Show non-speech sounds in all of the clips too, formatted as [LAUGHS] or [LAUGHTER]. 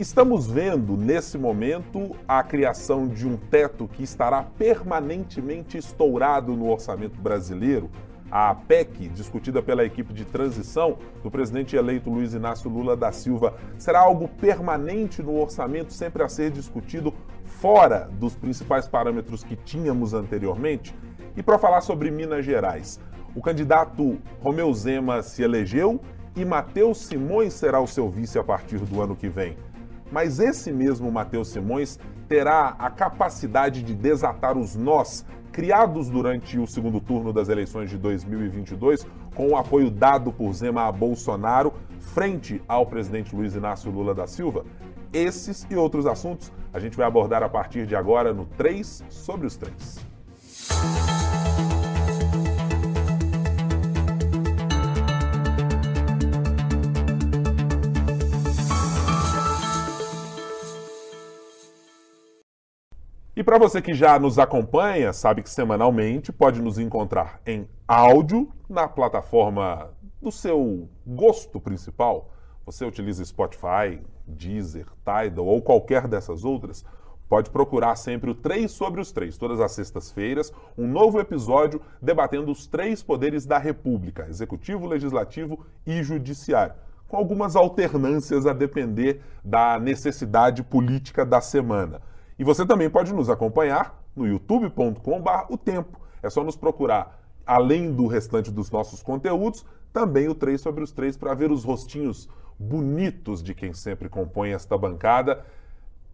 Estamos vendo, nesse momento, a criação de um teto que estará permanentemente estourado no orçamento brasileiro. A PEC, discutida pela equipe de transição do presidente eleito Luiz Inácio Lula da Silva, será algo permanente no orçamento, sempre a ser discutido fora dos principais parâmetros que tínhamos anteriormente? E para falar sobre Minas Gerais, o candidato Romeu Zema se elegeu e Matheus Simões será o seu vice a partir do ano que vem. Mas esse mesmo Matheus Simões terá a capacidade de desatar os nós criados durante o segundo turno das eleições de 2022, com o apoio dado por Zema a Bolsonaro frente ao presidente Luiz Inácio Lula da Silva? Esses e outros assuntos a gente vai abordar a partir de agora no 3 sobre os 3. E para você que já nos acompanha, sabe que semanalmente pode nos encontrar em áudio na plataforma do seu gosto principal. Você utiliza Spotify, Deezer, Tidal ou qualquer dessas outras, pode procurar sempre o 3 sobre os 3, todas as sextas-feiras, um novo episódio debatendo os três poderes da República: executivo, legislativo e judiciário, com algumas alternâncias a depender da necessidade política da semana. E você também pode nos acompanhar no youtube.com.br o tempo. É só nos procurar, além do restante dos nossos conteúdos, também o 3 sobre os 3 para ver os rostinhos bonitos de quem sempre compõe esta bancada.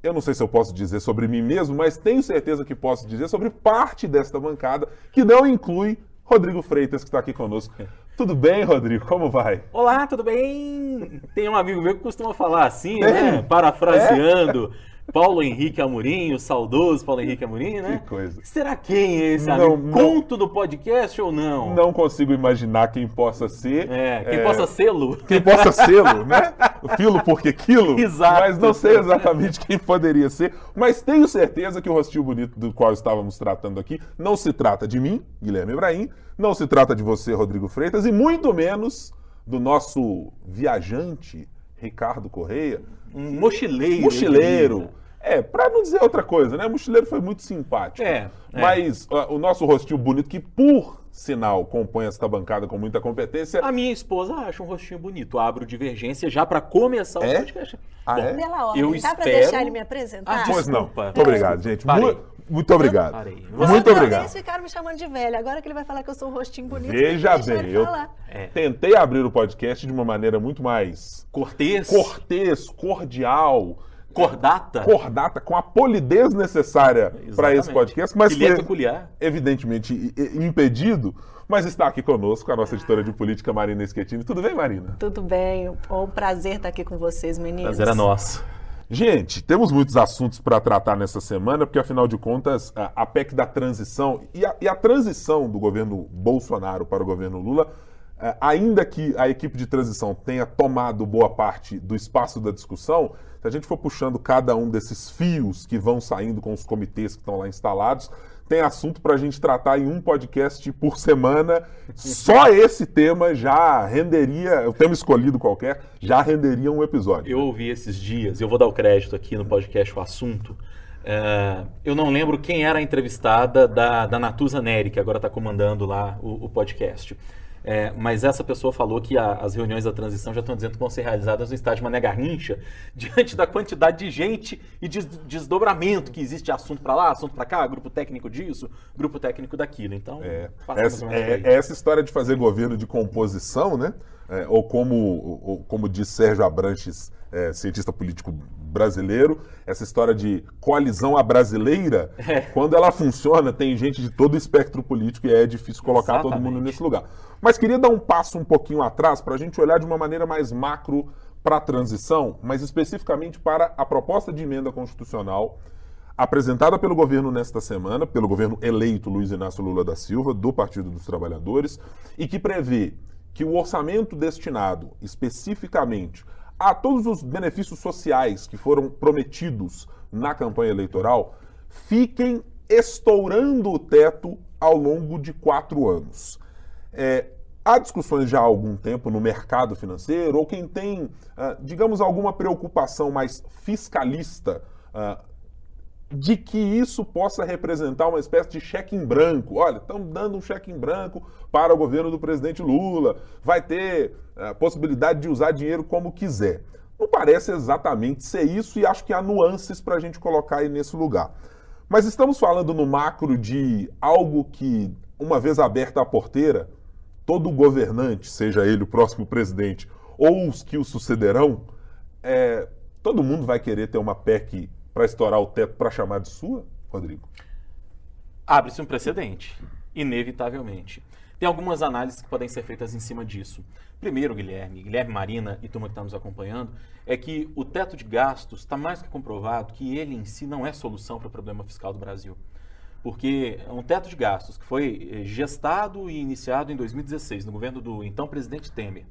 Eu não sei se eu posso dizer sobre mim mesmo, mas tenho certeza que posso dizer sobre parte desta bancada, que não inclui Rodrigo Freitas, que está aqui conosco. [LAUGHS] Tudo bem, Rodrigo? Como vai? Olá, tudo bem? Tem um amigo meu que costuma falar assim, né? Parafraseando. É? Paulo Henrique Amorim, o saudoso Paulo Henrique Amorim, né? Que coisa. Será quem é esse não, amigo? Conto do podcast ou não? Não consigo imaginar quem possa ser. É, quem é, possa sê-lo. Quem possa sê-lo, [LAUGHS] né? Filo porque quilo. Exato. Mas não sei exatamente quem poderia ser. Mas tenho certeza que o rostinho bonito do qual estávamos tratando aqui não se trata de mim, Guilherme Ibrahim, não se trata de você, Rodrigo Freitas, e muito menos do nosso viajante, Ricardo Correia. Um mochileiro. Mochileiro é, para não dizer outra coisa, né? O mochileiro foi muito simpático. É. é. Mas o nosso rostinho bonito, que por sinal compõe esta bancada com muita competência. A minha esposa acha um rostinho bonito. Abro divergência já para começar é? o podcast. Ah, Bom, é? Pela ordem, eu dá espero... para deixar ele me apresentar? Ah, pois não. Muito obrigado, gente. Parei. Muito obrigado. Parei. Muito obrigado. Vocês ficaram me chamando de velha. Agora que ele vai falar que eu sou um rostinho bonito, Veja deixa bem, eu falar. é. tentei abrir o podcast de uma maneira muito mais Cortês. cortês, cordial, Cordata. Cordata, com a polidez necessária para esse podcast, mas Ele é peculiar. evidentemente impedido, mas está aqui conosco a nossa editora de política, Marina Schettini. Tudo bem, Marina? Tudo bem, é um prazer estar aqui com vocês, meninos. Prazer é nosso. Gente, temos muitos assuntos para tratar nessa semana, porque afinal de contas, a PEC da transição e a, e a transição do governo Bolsonaro para o governo Lula, eh, ainda que a equipe de transição tenha tomado boa parte do espaço da discussão, se a gente for puxando cada um desses fios que vão saindo com os comitês que estão lá instalados, tem assunto para a gente tratar em um podcast por semana. Só [LAUGHS] esse tema já renderia, o tema escolhido qualquer, já renderia um episódio. Eu ouvi esses dias, eu vou dar o crédito aqui no podcast o assunto. É, eu não lembro quem era a entrevistada da, da Natuza Neri, que agora está comandando lá o, o podcast. É, mas essa pessoa falou que a- as reuniões da transição já estão dizendo que vão ser realizadas no estádio Mané Garrincha, [LAUGHS] diante da quantidade de gente e des- desdobramento que existe de assunto para lá, assunto para cá, grupo técnico disso, grupo técnico daquilo. Então, É, essa, é- é essa história de fazer governo de composição, né? É, ou, como, ou como diz Sérgio Abranches, é, cientista político brasileiro, essa história de coalizão à brasileira, É. [LAUGHS] quando ela funciona, tem gente de todo o espectro político e é difícil colocar todo mundo Exatamente. nesse lugar. Mas queria dar um passo um pouquinho atrás para a gente olhar de uma maneira mais macro para a transição, mas especificamente para a proposta de emenda constitucional apresentada pelo governo nesta semana, pelo governo eleito Luiz Inácio Lula da Silva, do Partido dos Trabalhadores, e que prevê que o orçamento destinado especificamente a todos os benefícios sociais que foram prometidos na campanha eleitoral fiquem estourando o teto ao longo de quatro anos. É, há discussões já há algum tempo no mercado financeiro, ou quem tem, ah, digamos, alguma preocupação mais fiscalista, ah, de que isso possa representar uma espécie de cheque em branco. Olha, estamos dando um cheque em branco para o governo do presidente Lula, vai ter a possibilidade de usar dinheiro como quiser. Não parece exatamente ser isso e acho que há nuances para a gente colocar aí nesse lugar. Mas estamos falando no macro de algo que, uma vez aberta a porteira, todo governante, seja ele o próximo presidente ou os que o sucederão, é, todo mundo vai querer ter uma PEC para estourar o teto para chamar de sua, Rodrigo? Abre-se um precedente, inevitavelmente. Tem algumas análises que podem ser feitas em cima disso. Primeiro, Guilherme, Guilherme Marina e turma que está nos acompanhando, é que o teto de gastos está mais que comprovado que ele em si não é solução para o problema fiscal do Brasil. Porque um teto de gastos que foi eh, gestado e iniciado em 2016, no governo do então presidente Temer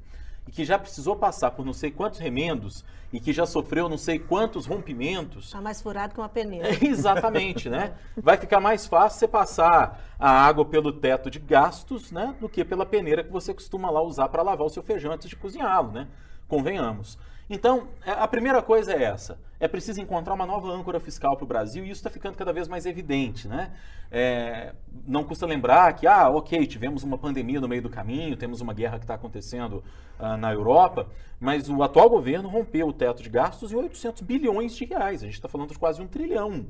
e que já precisou passar por não sei quantos remendos e que já sofreu não sei quantos rompimentos. Está mais furado que uma peneira. É, [LAUGHS] exatamente, né? Vai ficar mais fácil você passar a água pelo teto de gastos, né, do que pela peneira que você costuma lá usar para lavar o seu feijão antes de cozinhá-lo, né? Convenhamos. Então, é, a primeira coisa é essa. É preciso encontrar uma nova âncora fiscal para o Brasil e isso está ficando cada vez mais evidente. Né? É, não custa lembrar que, ah, ok, tivemos uma pandemia no meio do caminho, temos uma guerra que está acontecendo uh, na Europa, mas o atual governo rompeu o teto de gastos em 800 bilhões de reais. A gente está falando de quase um trilhão.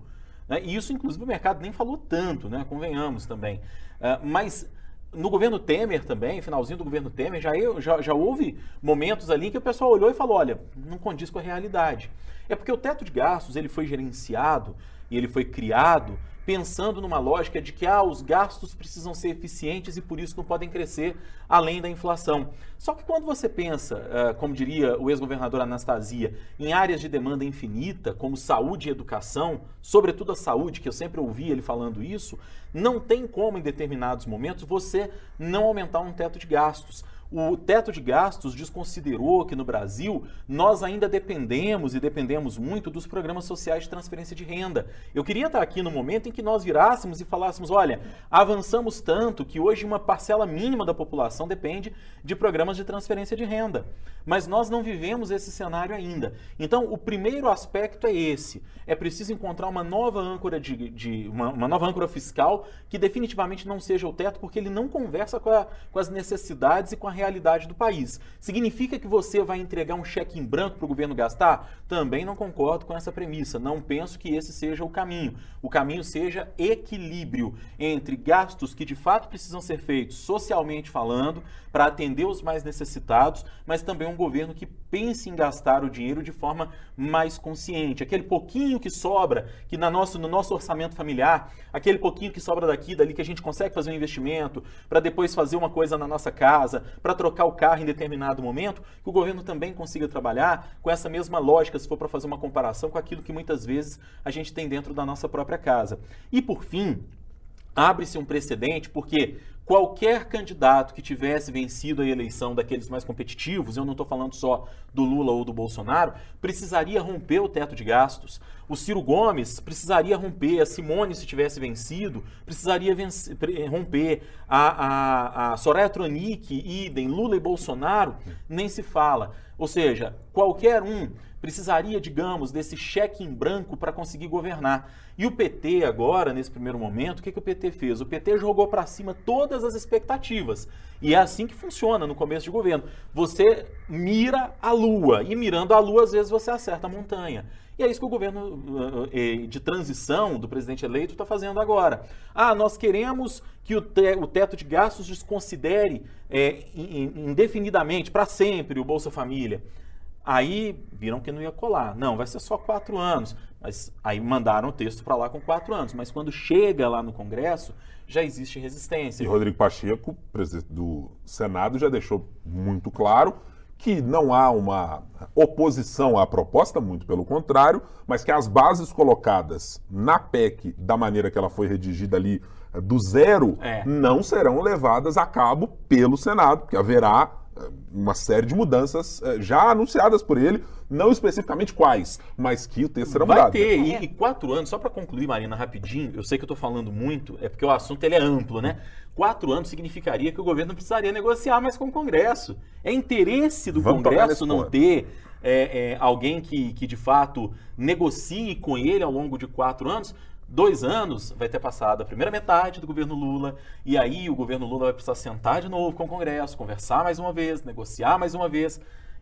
Né? E isso, inclusive, o mercado nem falou tanto, né? convenhamos também. Uh, mas no governo Temer também, finalzinho do governo Temer, já, já, já houve momentos ali que o pessoal olhou e falou, olha, não condiz com a realidade. É porque o teto de gastos ele foi gerenciado e ele foi criado pensando numa lógica de que ah, os gastos precisam ser eficientes e por isso não podem crescer além da inflação. Só que quando você pensa, uh, como diria o ex-governador Anastasia, em áreas de demanda infinita, como saúde e educação, sobretudo a saúde, que eu sempre ouvi ele falando isso, não tem como em determinados momentos você não aumentar um teto de gastos. O teto de gastos desconsiderou que no Brasil nós ainda dependemos e dependemos muito dos programas sociais de transferência de renda. Eu queria estar aqui no momento em que nós virássemos e falássemos: olha, avançamos tanto que hoje uma parcela mínima da população depende de programas de transferência de renda. Mas nós não vivemos esse cenário ainda. Então, o primeiro aspecto é esse: é preciso encontrar uma nova âncora de, de uma, uma, nova âncora fiscal que definitivamente não seja o teto, porque ele não conversa com, a, com as necessidades e com a realidade do país. Significa que você vai entregar um cheque em branco para o governo gastar? Também não concordo com essa premissa. Não penso que esse seja o caminho. O caminho seja equilíbrio entre gastos que de fato precisam ser feitos socialmente falando, para atender os mais necessitados, mas também um governo que pense em gastar o dinheiro de forma mais consciente. Aquele pouquinho que sobra, que na nosso, no nosso orçamento familiar, aquele pouquinho que sobra daqui, dali, que a gente consegue fazer um investimento, para depois fazer uma coisa na nossa casa, para trocar o carro em determinado momento, que o governo também consiga trabalhar com essa mesma lógica, se for para fazer uma comparação com aquilo que muitas vezes a gente tem dentro da nossa própria casa. E por fim, abre-se um precedente, porque qualquer candidato que tivesse vencido a eleição daqueles mais competitivos, eu não estou falando só do Lula ou do Bolsonaro, precisaria romper o teto de gastos. O Ciro Gomes precisaria romper, a Simone, se tivesse vencido, precisaria vencer, romper. A, a, a Soraya Tronic, idem, Lula e Bolsonaro, nem se fala. Ou seja, qualquer um precisaria, digamos, desse cheque em branco para conseguir governar. E o PT agora, nesse primeiro momento, o que, que o PT fez? O PT jogou para cima todas as expectativas. E é assim que funciona no começo de governo. Você mira a lua, e mirando a lua, às vezes você acerta a montanha. E é isso que o governo eh, eh, de transição do presidente eleito está fazendo agora. Ah, nós queremos que o, teto de gastos desconsidere é, indefinidamente, para sempre, o Bolsa Família. Aí viram que não ia colar. Não, vai ser só quatro anos. Mas aí mandaram o texto para lá com quatro anos. Mas quando chega lá no Congresso, já existe resistência. E Rodrigo Pacheco, presidente do Senado, já deixou muito claro que não há uma oposição à proposta, muito pelo contrário, mas que as bases colocadas na PEC, da maneira que ela foi redigida ali, do zero, é. não serão levadas a cabo pelo Senado, porque haverá uma série de mudanças eh, já anunciadas por ele, não especificamente quais, mas que o texto será Vai mudado. ter, né? e, e quatro anos, só para concluir, Marina, rapidinho, eu sei que eu estou falando muito, é porque o assunto ele é amplo, né? Quatro anos significaria que o governo não precisaria negociar mais com o Congresso. É interesse do Vamos Congresso não ponto. ter é, é, alguém que, que, de fato, negocie com ele ao longo de quatro anos. Dois anos vai ter passado a primeira metade do governo Lula, e aí o governo Lula vai precisar sentar de novo com o Congresso, conversar mais uma vez, negociar mais uma vez.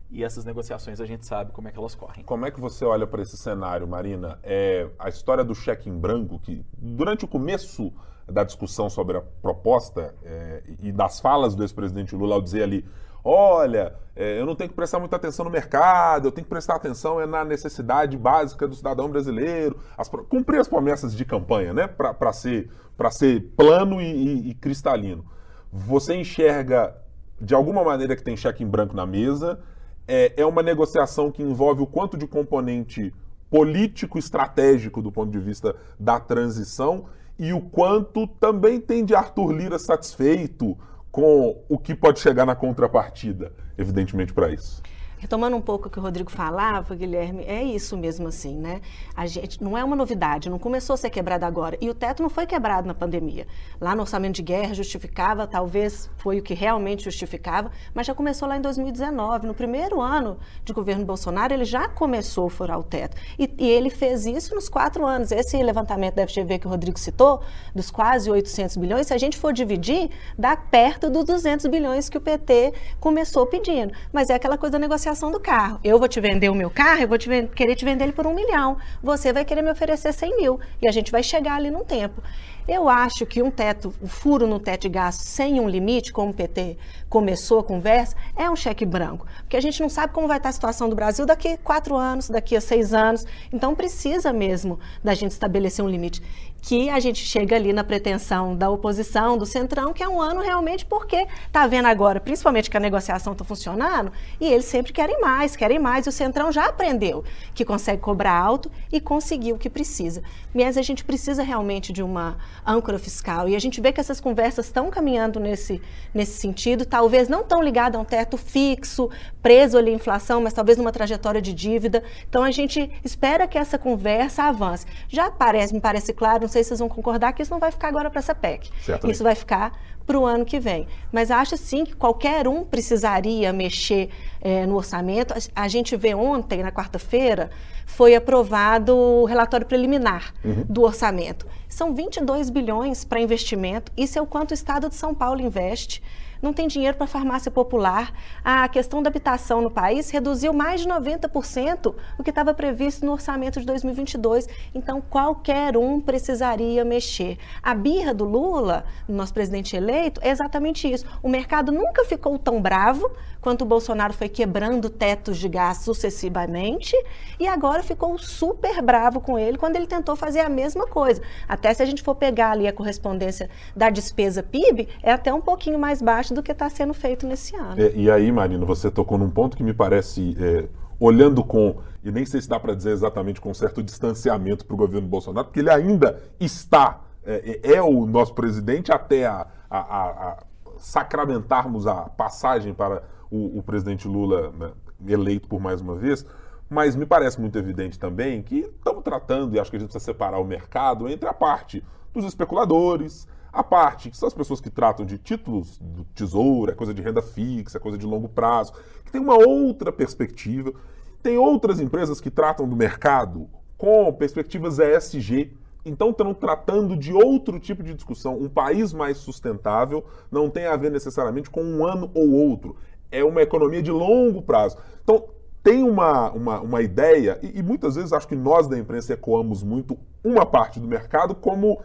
E essas negociações a gente sabe como é que elas correm. Como é que você olha para esse cenário, Marina? É a história do cheque em branco, que durante o começo da discussão sobre a proposta é, e das falas do ex-presidente Lula ao dizer ali, olha, é, eu não tenho que prestar muita atenção no mercado, eu tenho que prestar atenção é na necessidade básica do cidadão brasileiro, as cumprir as promessas de campanha, né, para ser, ser plano e, e- e cristalino. Você enxerga de alguma maneira que tem cheque em branco na mesa, é, é uma negociação que envolve o quanto de componente político estratégico do ponto de vista da transição e o quanto também tem de Arthur Lira satisfeito com o que pode chegar na contrapartida, evidentemente, para isso. Retomando um pouco o que o Rodrigo falava, Guilherme, é isso mesmo assim, né? A gente não é uma novidade, não começou a ser quebrado agora. E o teto não foi quebrado na pandemia. Lá no orçamento de guerra justificava, talvez foi o que realmente justificava, mas já começou lá em 2019. No primeiro ano de governo Bolsonaro, ele já começou a furar o teto. E, e ele fez isso nos quatro anos. Esse levantamento da FGV que o Rodrigo citou, dos quase 800 bilhões, se a gente for dividir, dá perto dos 200 bilhões que o PT começou pedindo. Mas é aquela coisa da negociação do carro. Eu vou te vender o meu carro, eu vou te querer te vender ele por um milhão. Você vai querer me oferecer 100 mil. E a gente vai chegar ali num tempo. Eu acho que um teto, o furo no teto de gasto sem um limite, como o PT começou a conversa, é um cheque branco. Porque a gente não sabe como vai estar a situação do Brasil daqui a quatro anos, daqui a seis anos. Então precisa mesmo da gente estabelecer um limite. Que a gente chega ali na pretensão da oposição, do Centrão, que é um ano realmente porque está vendo agora, principalmente que a negociação está funcionando, e eles sempre querem mais, querem mais. E o Centrão já aprendeu que consegue cobrar alto e conseguiu o que precisa. Mas a gente precisa realmente de uma âncora fiscal. E a gente vê que essas conversas estão caminhando nesse, nesse sentido, talvez não tão ligado a um teto fixo, preso ali à inflação, mas talvez numa trajetória de dívida. Então a gente espera que essa conversa avance. Já parece, me parece claro, não sei se vocês vão concordar, que isso não vai ficar agora para essa PEC. Certamente. Isso vai ficar para o ano que vem. Mas acho sim que qualquer um precisaria mexer eh, no orçamento. A, a gente vê ontem, na quarta-feira, foi aprovado o relatório preliminar do orçamento. São 22 bilhões para investimento. Isso é o quanto o Estado de São Paulo investe. Não tem dinheiro para farmácia popular. A questão da habitação no país reduziu mais de 90% o que estava previsto no orçamento de 2022. Então, qualquer um precisaria mexer. A birra do Lula, nosso presidente eleito, é exatamente isso. O mercado nunca ficou tão bravo quanto o Bolsonaro foi quebrando tetos de gás sucessivamente e agora ficou super bravo com ele quando ele tentou fazer a mesma coisa. Até se a gente for pegar ali a correspondência da despesa PIB, é até um pouquinho mais baixo do que está sendo feito nesse ano. É, e aí, Marina, você tocou num ponto que me parece, é, olhando com, e nem sei se dá para dizer exatamente com certo distanciamento para o governo Bolsonaro, porque ele ainda está, é, é o nosso presidente até a, a- a- a sacramentarmos a passagem para o, o presidente Lula né, eleito por mais uma vez. Mas me parece muito evidente também que estamos tratando, e acho que a gente precisa separar o mercado entre a parte dos especuladores, a parte que são as pessoas que tratam de títulos do tesouro, é coisa de renda fixa, é coisa de longo prazo, que tem uma outra perspectiva. Tem outras empresas que tratam do mercado com perspectivas ESG, então estão tratando de outro tipo de discussão. Um país mais sustentável não tem a ver necessariamente com um ano ou outro. É uma economia de longo prazo. Então, tem uma, uma, uma ideia, e, e muitas vezes acho que nós da imprensa ecoamos muito uma parte do mercado como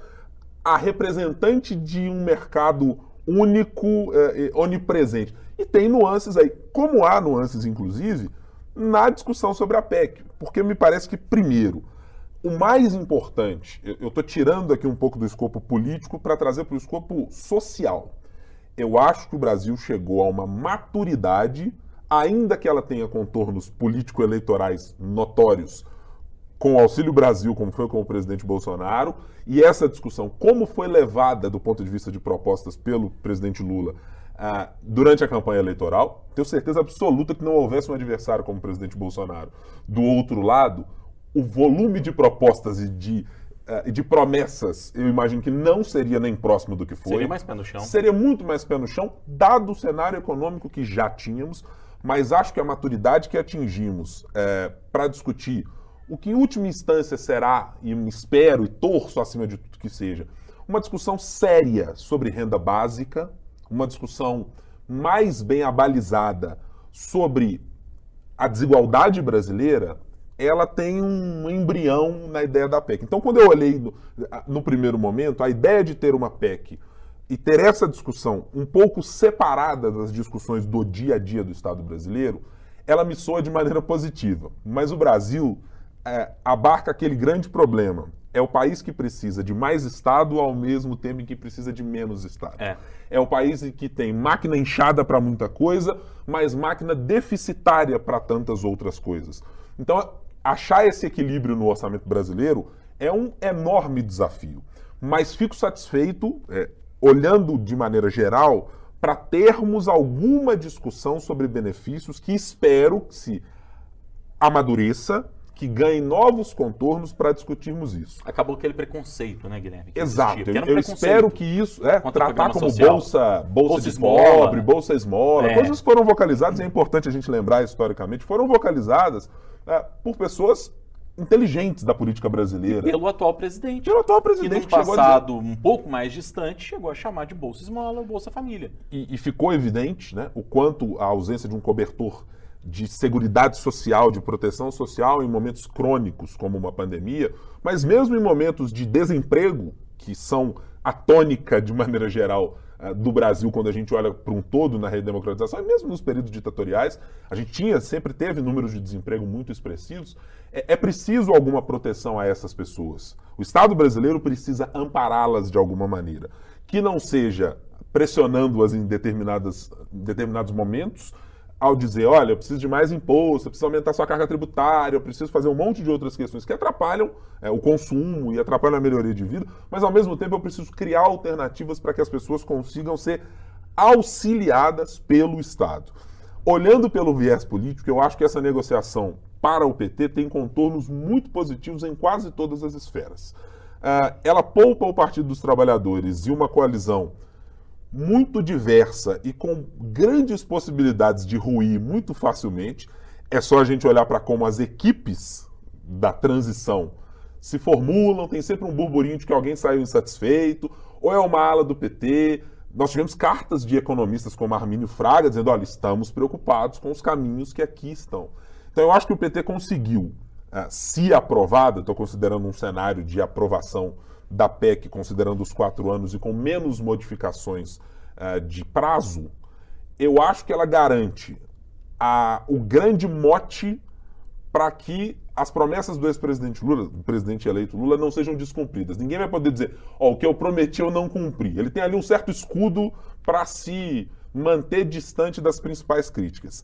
a representante de um mercado único, eh, onipresente. E tem nuances aí, como há nuances, inclusive, na discussão sobre a PEC. Porque me parece que, primeiro, o mais importante, eu estou tirando aqui um pouco do escopo político para trazer para o escopo social. Eu acho que o Brasil chegou a uma maturidade, ainda que ela tenha contornos político-eleitorais notórios, com o Auxílio Brasil, como foi com o presidente Bolsonaro, e essa discussão, como foi levada do ponto de vista de propostas pelo presidente Lula ah, durante a campanha eleitoral. Tenho certeza absoluta que não houvesse um adversário como o presidente Bolsonaro do outro lado, o volume de propostas e de, e de promessas, eu imagino que não seria nem próximo do que foi. Seria mais pé no chão. Seria muito mais pé no chão, dado o cenário econômico que já tínhamos, mas acho que a maturidade que atingimos é, para discutir o que em última instância será, e espero e torço acima de tudo que seja, uma discussão séria sobre renda básica, uma discussão mais bem abalizada sobre a desigualdade brasileira, ela tem um embrião na ideia da PEC. Então, quando eu olhei no, no primeiro momento, a ideia de ter uma PEC e ter essa discussão um pouco separada das discussões do dia a dia do Estado brasileiro, ela me soa de maneira positiva. Mas o Brasil é, abarca aquele grande problema. É o país que precisa de mais Estado ao mesmo tempo em que precisa de menos Estado. É. é o país que tem máquina inchada para muita coisa, mas máquina deficitária para tantas outras coisas. Então, achar esse equilíbrio no orçamento brasileiro é um enorme desafio. Mas fico satisfeito, é, olhando de maneira geral, para termos alguma discussão sobre benefícios que espero que se amadureça que ganhe novos contornos para discutirmos isso. Acabou aquele preconceito, né, Guilherme? Exato. Eu, um eu espero que isso, é, tratar como bolsa, bolsa, bolsa de esmola, pobre, bolsa esmola, é. coisas que foram vocalizadas, é importante a gente lembrar historicamente, foram vocalizadas é, por pessoas inteligentes da política brasileira. E pelo atual presidente. Pelo atual presidente. Que no passado dizer... um pouco mais distante chegou a chamar de Bolsa Esmola ou Bolsa Família. E, e ficou evidente né, o quanto a ausência de um cobertor de seguridade social, de proteção social em momentos crônicos, como uma pandemia, mas mesmo em momentos de desemprego, que são a tônica, de maneira geral, eh, do Brasil quando a gente olha para um todo na redemocratização, e mesmo nos períodos ditatoriais, a gente tinha, sempre teve números de desemprego muito expressivos. É, é preciso alguma proteção a essas pessoas. O Estado brasileiro precisa ampará-las de alguma maneira. Que não seja pressionando-as em determinadas, determinados momentos, ao dizer, olha, eu preciso de mais imposto, eu preciso aumentar sua carga tributária, eu preciso fazer um monte de outras questões que atrapalham é, o consumo e atrapalham a melhoria de vida, mas ao mesmo tempo eu preciso criar alternativas para que as pessoas consigam ser auxiliadas pelo Estado. Olhando pelo viés político, eu acho que essa negociação para o PT tem contornos muito positivos em quase todas as esferas. Uh, ela poupa o Partido dos Trabalhadores e uma coalizão muito diversa e com grandes possibilidades de ruir muito facilmente. É só a gente olhar para como as equipes da transição se formulam, tem sempre um burburinho de que alguém saiu insatisfeito, ou é uma ala do PT. Nós tivemos cartas de economistas como Armínio Fraga dizendo: olha, estamos preocupados com os caminhos que aqui estão. Então eu acho que o PT conseguiu, eh, se aprovada, estou considerando um cenário de aprovação da PEC, considerando os quatro anos e com menos modificações uh, de prazo, eu acho que ela garante a, o grande mote para que as promessas do ex-presidente Lula, do presidente eleito Lula, não sejam descumpridas. Ninguém vai poder dizer, ó, oh, o que eu prometi eu não cumpri. Ele tem ali um certo escudo para se manter distante das principais críticas.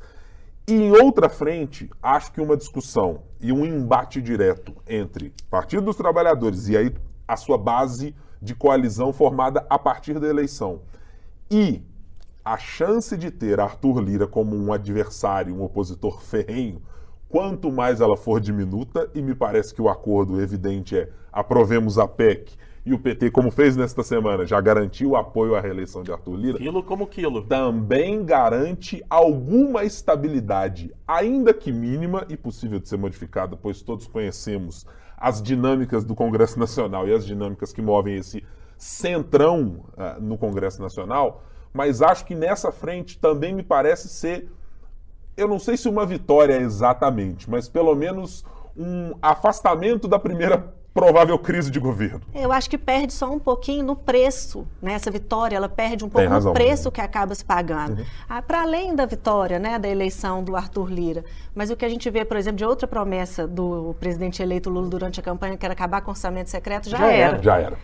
E em outra frente, acho que uma discussão e um embate direto entre Partido dos Trabalhadores e aí a sua base de coalizão formada a partir da eleição. E a chance de ter Arthur Lira como um adversário, um opositor ferrenho, quanto mais ela for diminuta, e me parece que o acordo evidente é aprovemos a PEC e o PT, como fez nesta semana, já garantiu o apoio à reeleição de Arthur Lira. Quilo como quilo. Também garante alguma estabilidade, ainda que mínima e possível de ser modificada, pois todos conhecemos as dinâmicas do Congresso Nacional e as dinâmicas que movem esse centrão uh, no Congresso Nacional, mas acho que nessa frente também me parece ser, eu não sei se uma vitória exatamente, mas pelo menos um afastamento da primeira provável crise de governo. Eu acho que perde só um pouquinho no preço, né? Essa vitória, ela perde um pouco no preço que acaba se pagando. Uhum. Ah, Para além da vitória, né, da eleição do Arthur Lira, mas o que a gente vê, por exemplo, de outra promessa do presidente eleito Lula durante a campanha, que era acabar com o orçamento secreto, já, já era. Já era.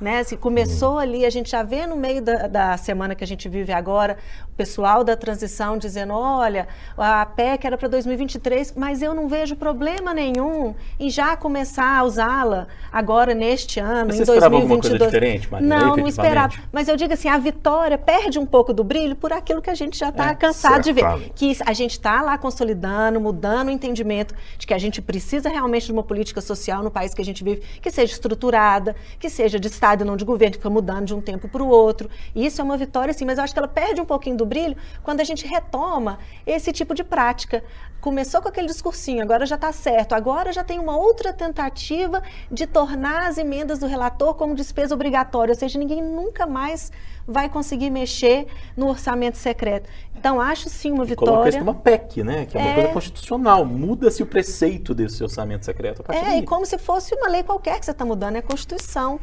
Né? Se começou uhum. ali, a gente já vê no meio da, da, semana que a gente vive agora, o pessoal da transição dizendo: olha, a PEC era para 2023, mas eu não vejo problema nenhum em já começar a usá-la agora neste ano, mas em você 2022. alguma coisa diferente, Marina, Não, não esperava. Mas eu digo assim: a vitória perde um pouco do brilho por aquilo que a gente já está é, cansado de ver. Que a gente está lá consolidando, mudando o entendimento de que a gente precisa realmente de uma política social no país que a gente vive, que seja estruturada, que seja de Estado Estado e não de governo, que fica mudando de um tempo para o outro. E isso é uma vitória, sim, mas eu acho que ela perde um pouquinho do brilho quando a gente retoma esse tipo de prática. Começou com aquele discursinho, agora já está certo, agora já tem uma outra tentativa de tornar as emendas do relator como despesa obrigatória, ou seja, ninguém nunca mais vai conseguir mexer no orçamento secreto. Então, acho sim uma vitória. Coloca isso numa PEC, né? Que é uma é... coisa constitucional. Muda-se o preceito desse orçamento secreto. é, daí. e como se fosse uma lei qualquer que você está mudando, é a Constituição.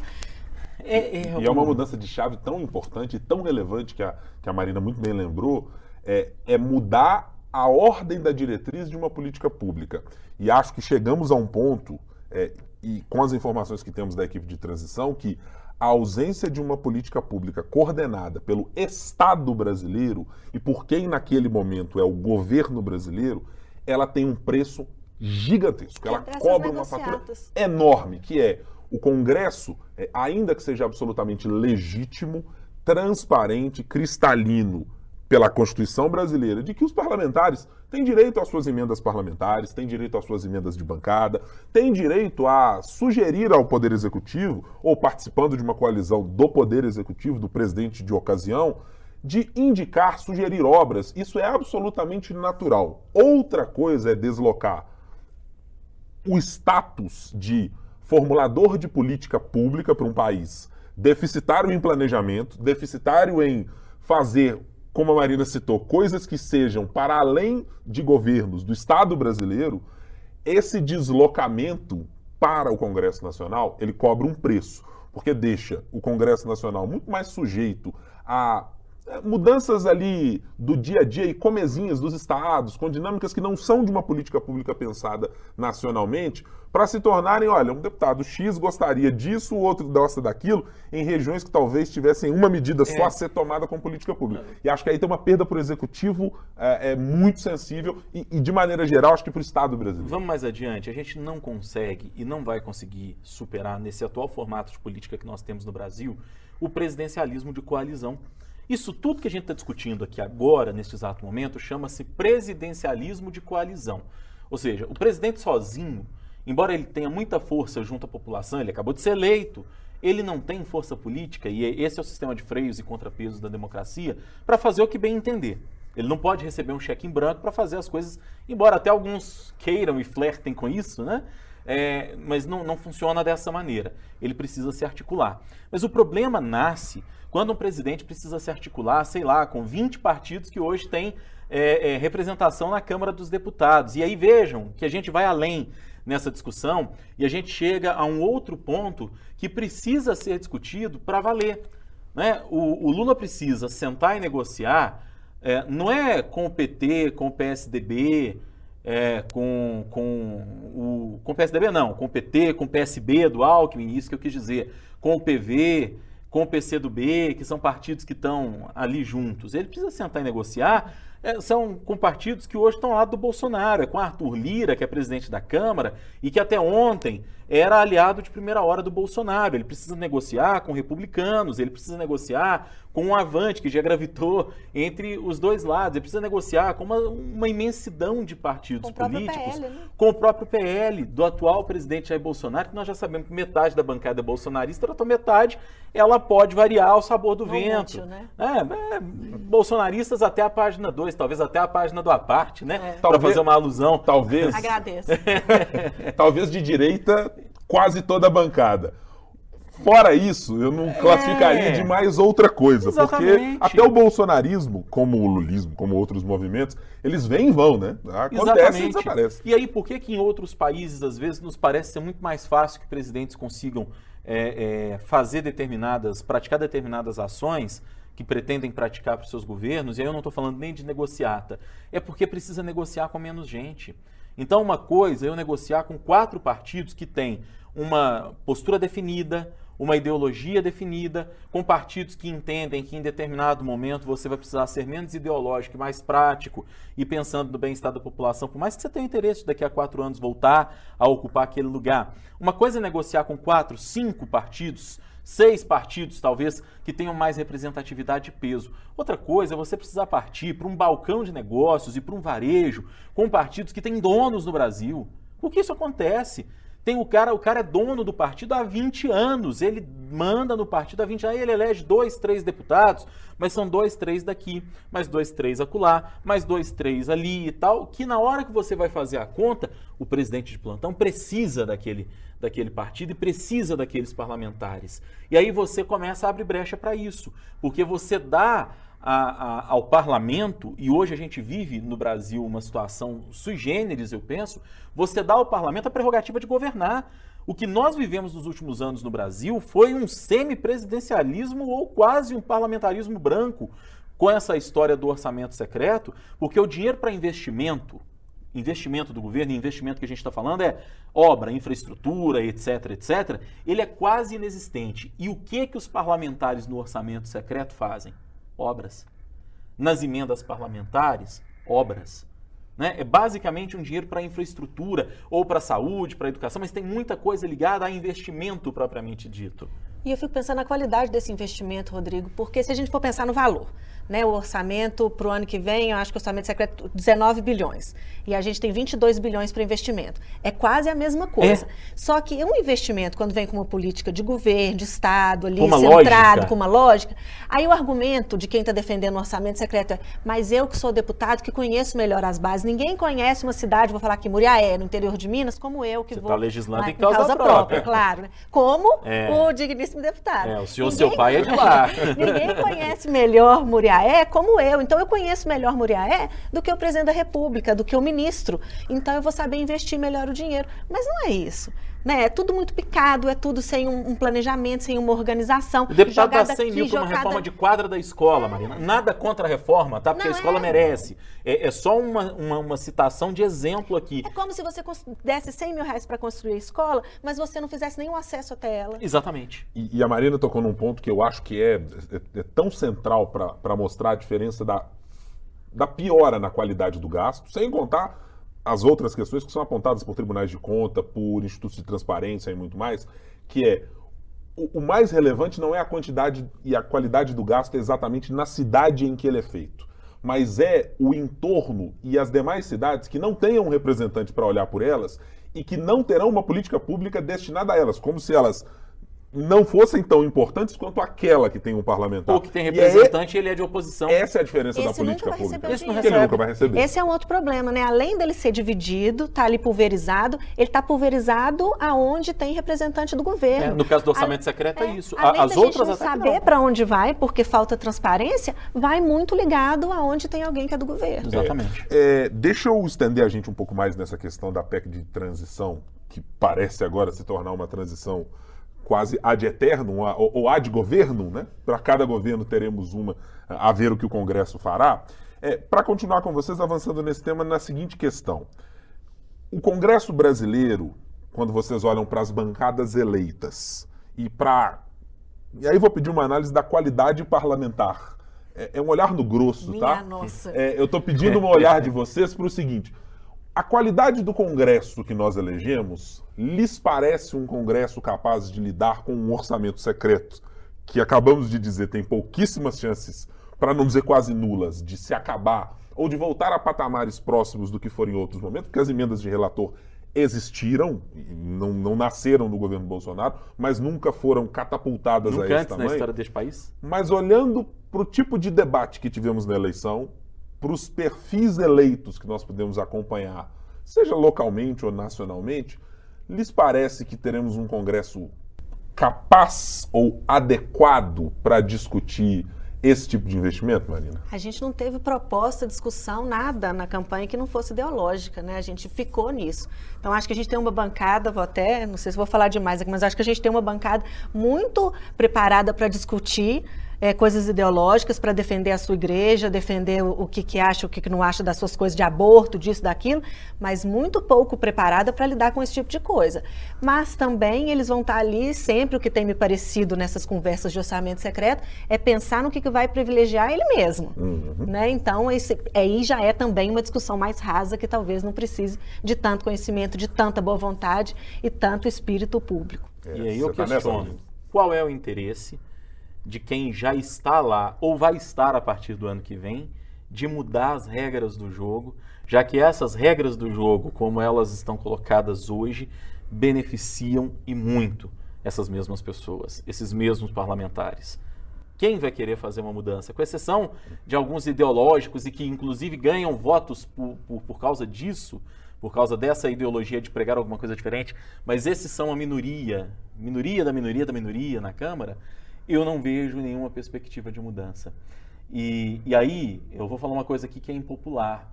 É, é, e é uma mudança de chave tão importante, tão relevante que a, que a Marina muito bem lembrou, é, é mudar a ordem da diretriz de uma política pública. E acho que chegamos a um ponto, é, e com as informações que temos da equipe de transição, que a ausência de uma política pública coordenada pelo Estado brasileiro e por quem naquele momento é o governo brasileiro, ela tem um preço gigantesco. Ela cobra uma fatura enorme, que é o Congresso, ainda que seja absolutamente legítimo, transparente, cristalino pela Constituição brasileira, de que os parlamentares têm direito às suas emendas parlamentares, têm direito às suas emendas de bancada, têm direito a sugerir ao Poder Executivo, ou participando de uma coalizão do Poder Executivo, do presidente de ocasião, de indicar, sugerir obras. Isso é absolutamente natural. Outra coisa é deslocar o status de formulador de política pública para um país deficitário em planejamento, deficitário em fazer, como a Marina citou, coisas que sejam para além de governos do Estado brasileiro, esse deslocamento para o Congresso Nacional, ele cobra um preço, porque deixa o Congresso Nacional muito mais sujeito a mudanças ali do dia a dia e comezinhas dos estados, com dinâmicas que não são de uma política pública pensada nacionalmente, para se tornarem, olha, um deputado X gostaria disso, o outro gosta daquilo, em regiões que talvez tivessem uma medida só é. a ser tomada com política pública. E acho que aí tem uma perda para o executivo é, é, muito sensível e, e, de maneira geral, acho que para o Estado brasileiro. Vamos mais adiante. A gente não consegue e não vai conseguir superar, nesse atual formato de política que nós temos no Brasil, o presidencialismo de coalizão. Isso tudo que a gente está discutindo aqui agora, neste exato momento, chama-se presidencialismo de coalizão. Ou seja, o presidente sozinho, embora ele tenha muita força junto à população, ele acabou de ser eleito, ele não tem força política, e esse é o sistema de freios e contrapesos da democracia, para fazer o que bem entender. Ele não pode receber um cheque em branco para fazer as coisas, embora até alguns queiram e flertem com isso, né? É, mas não, não funciona dessa maneira. Ele precisa se articular. Mas o problema nasce quando um presidente precisa se articular, sei lá, com 20 partidos que hoje têm é, é, representação na Câmara dos Deputados. E aí vejam que a gente vai além nessa discussão e a gente chega a um outro ponto que precisa ser discutido para valer. Né? O, o, Lula precisa sentar e negociar, é, não é com o PT, com o PSDB, é, com, com, o, com o PSDB não, com o PT, com o PSB do Alckmin, isso que eu quis dizer, com o PV, com o PCdoB, que são partidos que estão ali juntos. Ele precisa sentar e negociar. É, são com partidos que hoje estão lado do Bolsonaro. É com Arthur Lira, que é presidente da Câmara, e que até ontem era aliado de primeira hora do Bolsonaro. Ele precisa negociar com republicanos, ele precisa negociar com o Avante, que já gravitou entre os dois lados. Ele precisa negociar com uma, uma imensidão de partidos com políticos, PL, né? com o próprio PL do atual presidente Jair Bolsonaro, que nós já sabemos que metade da bancada é bolsonarista, a outra metade ela pode variar ao sabor do Não vento. Útil, né? é, é, bolsonaristas até a página 2, talvez até a página do aparte, né? É. Para fazer uma alusão. Talvez. Agradeço. [LAUGHS] [LAUGHS] talvez de direita, quase toda a bancada. Fora isso, eu não classificaria é. de mais outra coisa, Exatamente. porque até o bolsonarismo, como o lulismo, como outros movimentos, eles vêm e vão, né? Acontece Exatamente. e desaparece. E aí, por que que em outros países, às vezes, nos parece ser muito mais fácil que presidentes consigam é, é, fazer determinadas, praticar determinadas ações que pretendem praticar para os seus governos, e aí eu não estou falando nem de negociata, é porque precisa negociar com menos gente. Então, uma coisa é eu negociar com quatro partidos que têm uma postura definida, uma ideologia definida, com partidos que entendem que em determinado momento você vai precisar ser menos ideológico e mais prático e pensando no bem-estar da população, por mais que você tenha interesse de daqui a quatro anos voltar a ocupar aquele lugar. Uma coisa é negociar com quatro, cinco partidos, seis partidos, talvez, que tenham mais representatividade e peso. Outra coisa é você precisar partir para um balcão de negócios e para um varejo com partidos que têm donos no Brasil. Por que isso acontece? Tem o cara, o cara é dono do partido há 20 anos, ele manda no partido há 20 anos, ele elege dois, três deputados, mas são dois, três daqui, mais dois, três acolá, mais dois, três ali e tal, que na hora que você vai fazer a conta, o presidente de plantão precisa daquele, daquele partido e precisa daqueles parlamentares. E aí você começa a abrir brecha para isso, porque você dá a, a, ao parlamento, e hoje a gente vive no Brasil uma situação sui generis, eu penso, você dá ao parlamento a prerrogativa de governar. O que nós vivemos nos últimos anos no Brasil foi um semipresidencialismo ou quase um parlamentarismo branco com essa história do orçamento secreto, porque o dinheiro para investimento, investimento do governo, investimento que a gente está falando é obra, infraestrutura, etc, etc, ele é quase inexistente. E o que que os parlamentares no orçamento secreto fazem? Obras. Nas emendas parlamentares, obras. Né? É basicamente um dinheiro para infraestrutura, ou para saúde, para educação, mas tem muita coisa ligada a investimento propriamente dito. E eu fico pensando na qualidade desse investimento, Rodrigo, porque se a gente for pensar no valor, né, o orçamento para o ano que vem, eu acho que o orçamento secreto 19 bilhões. E a gente tem 22 bilhões para investimento. É quase a mesma coisa. É. Só que um investimento, quando vem com uma política de governo, de Estado, ali, centrado, lógica. com uma lógica, aí o argumento de quem está defendendo o orçamento secreto é, mas eu que sou deputado, que conheço melhor as bases, ninguém conhece uma cidade, vou falar aqui, Muriaé, no interior de Minas, como eu, que Você vou... Você está legislando na, em causa, causa própria. própria. claro. Né? Como é. o digníssimo deputado. É, o senhor, ninguém, seu pai é de lá. [LAUGHS] ninguém conhece melhor Muriaé como eu. Então eu conheço melhor Muriaé do que o presidente da República, do que o ministro. Então eu vou saber investir melhor o dinheiro. Mas não é isso. Né? É tudo muito picado, é tudo sem um, um planejamento, sem uma organização. O deputado dá 100 mil para uma reforma de quadra da escola, é. Marina. Nada contra a reforma, tá? Porque não a escola é. merece. É, é só uma, uma, uma, citação de exemplo aqui. É como se você desse 100 mil reais para construir a escola, mas você não fizesse nenhum acesso até ela. Exatamente. E, e a Marina tocou num ponto que eu acho que é, é, é tão central para mostrar a diferença da, da piora na qualidade do gasto, sem contar as outras questões que são apontadas por tribunais de conta, por institutos de transparência e muito mais, que é o, o, mais relevante não é a quantidade e a qualidade do gasto exatamente na cidade em que ele é feito, mas é o entorno e as demais cidades que não tenham um representante para olhar por elas e que não terão uma política pública destinada a elas, como se elas não fossem tão importantes quanto aquela que tem um parlamentar. Ou que tem representante e é, ele é de oposição. Essa é a diferença Esse da política pública. Esse não recebe. Ele nunca vai receber. Esse é um outro problema, né? Além dele ser dividido, tá ali pulverizado, ele tá pulverizado aonde tem representante do governo. É, no caso do orçamento a, secreto é, é isso. Além As da outras gente não saber para onde vai, porque falta transparência, vai muito ligado aonde tem alguém que é do governo. Exatamente. É, deixa eu estender a gente um pouco mais nessa questão da PEC de transição, que parece agora se tornar uma transição quase ad eterno ou ad governo, né? Para cada governo teremos uma a ver o que o Congresso fará. É, Para continuar com vocês, avançando nesse tema, na seguinte questão: o Congresso brasileiro, quando vocês olham para as bancadas eleitas e para e aí vou pedir uma análise da qualidade parlamentar. É, é um olhar no grosso, Minha tá? Nossa. É, eu estou pedindo um olhar de vocês para o seguinte: a qualidade do Congresso que nós elegemos lhes parece um Congresso capaz de lidar com um orçamento secreto, que acabamos de dizer tem pouquíssimas chances, para não dizer quase nulas, de se acabar ou de voltar a patamares próximos do que foram em outros momentos, porque as emendas de relator existiram, não, não nasceram no governo Bolsonaro, mas nunca foram catapultadas nunca a esse antes tamanho. na história deste país. Mas olhando para o tipo de debate que tivemos na eleição, para os perfis eleitos que nós podemos acompanhar, seja localmente ou nacionalmente, lhes parece que teremos um Congresso capaz ou adequado para discutir esse tipo de investimento, Marina? A gente não teve proposta, discussão, nada na campanha que não fosse ideológica, né? A gente ficou nisso. Então acho que a gente tem uma bancada, vou até, não sei se vou falar demais aqui, mas acho que a gente tem uma bancada muito preparada para discutir é, coisas ideológicas para defender a sua igreja, defender o, o que, que acha, o que, que não acha das suas coisas de aborto, disso, daquilo, mas muito pouco preparada para lidar com esse tipo de coisa. Mas também eles vão estar tá ali sempre, o que tem me parecido nessas conversas de orçamento secreto, é pensar no que, que vai privilegiar ele mesmo. Uhum. Né? Então, esse, aí já é também uma discussão mais rasa que talvez não precise de tanto conhecimento, de tanta boa vontade e tanto espírito público. É, e aí eu tá questiono, qual é o interesse de quem já está lá ou vai estar a partir do ano que vem de mudar as regras do jogo, já que essas regras do jogo, como elas estão colocadas hoje, beneficiam e muito essas mesmas pessoas, esses mesmos parlamentares. Quem vai querer fazer uma mudança? Com exceção de alguns ideológicos e que, inclusive, ganham votos por, por, por causa disso, por causa dessa ideologia de pregar alguma coisa diferente, mas esses são a minoria, minoria da minoria da minoria na Câmara, eu não vejo nenhuma perspectiva de mudança. E, e aí, eu vou falar uma coisa aqui que é impopular,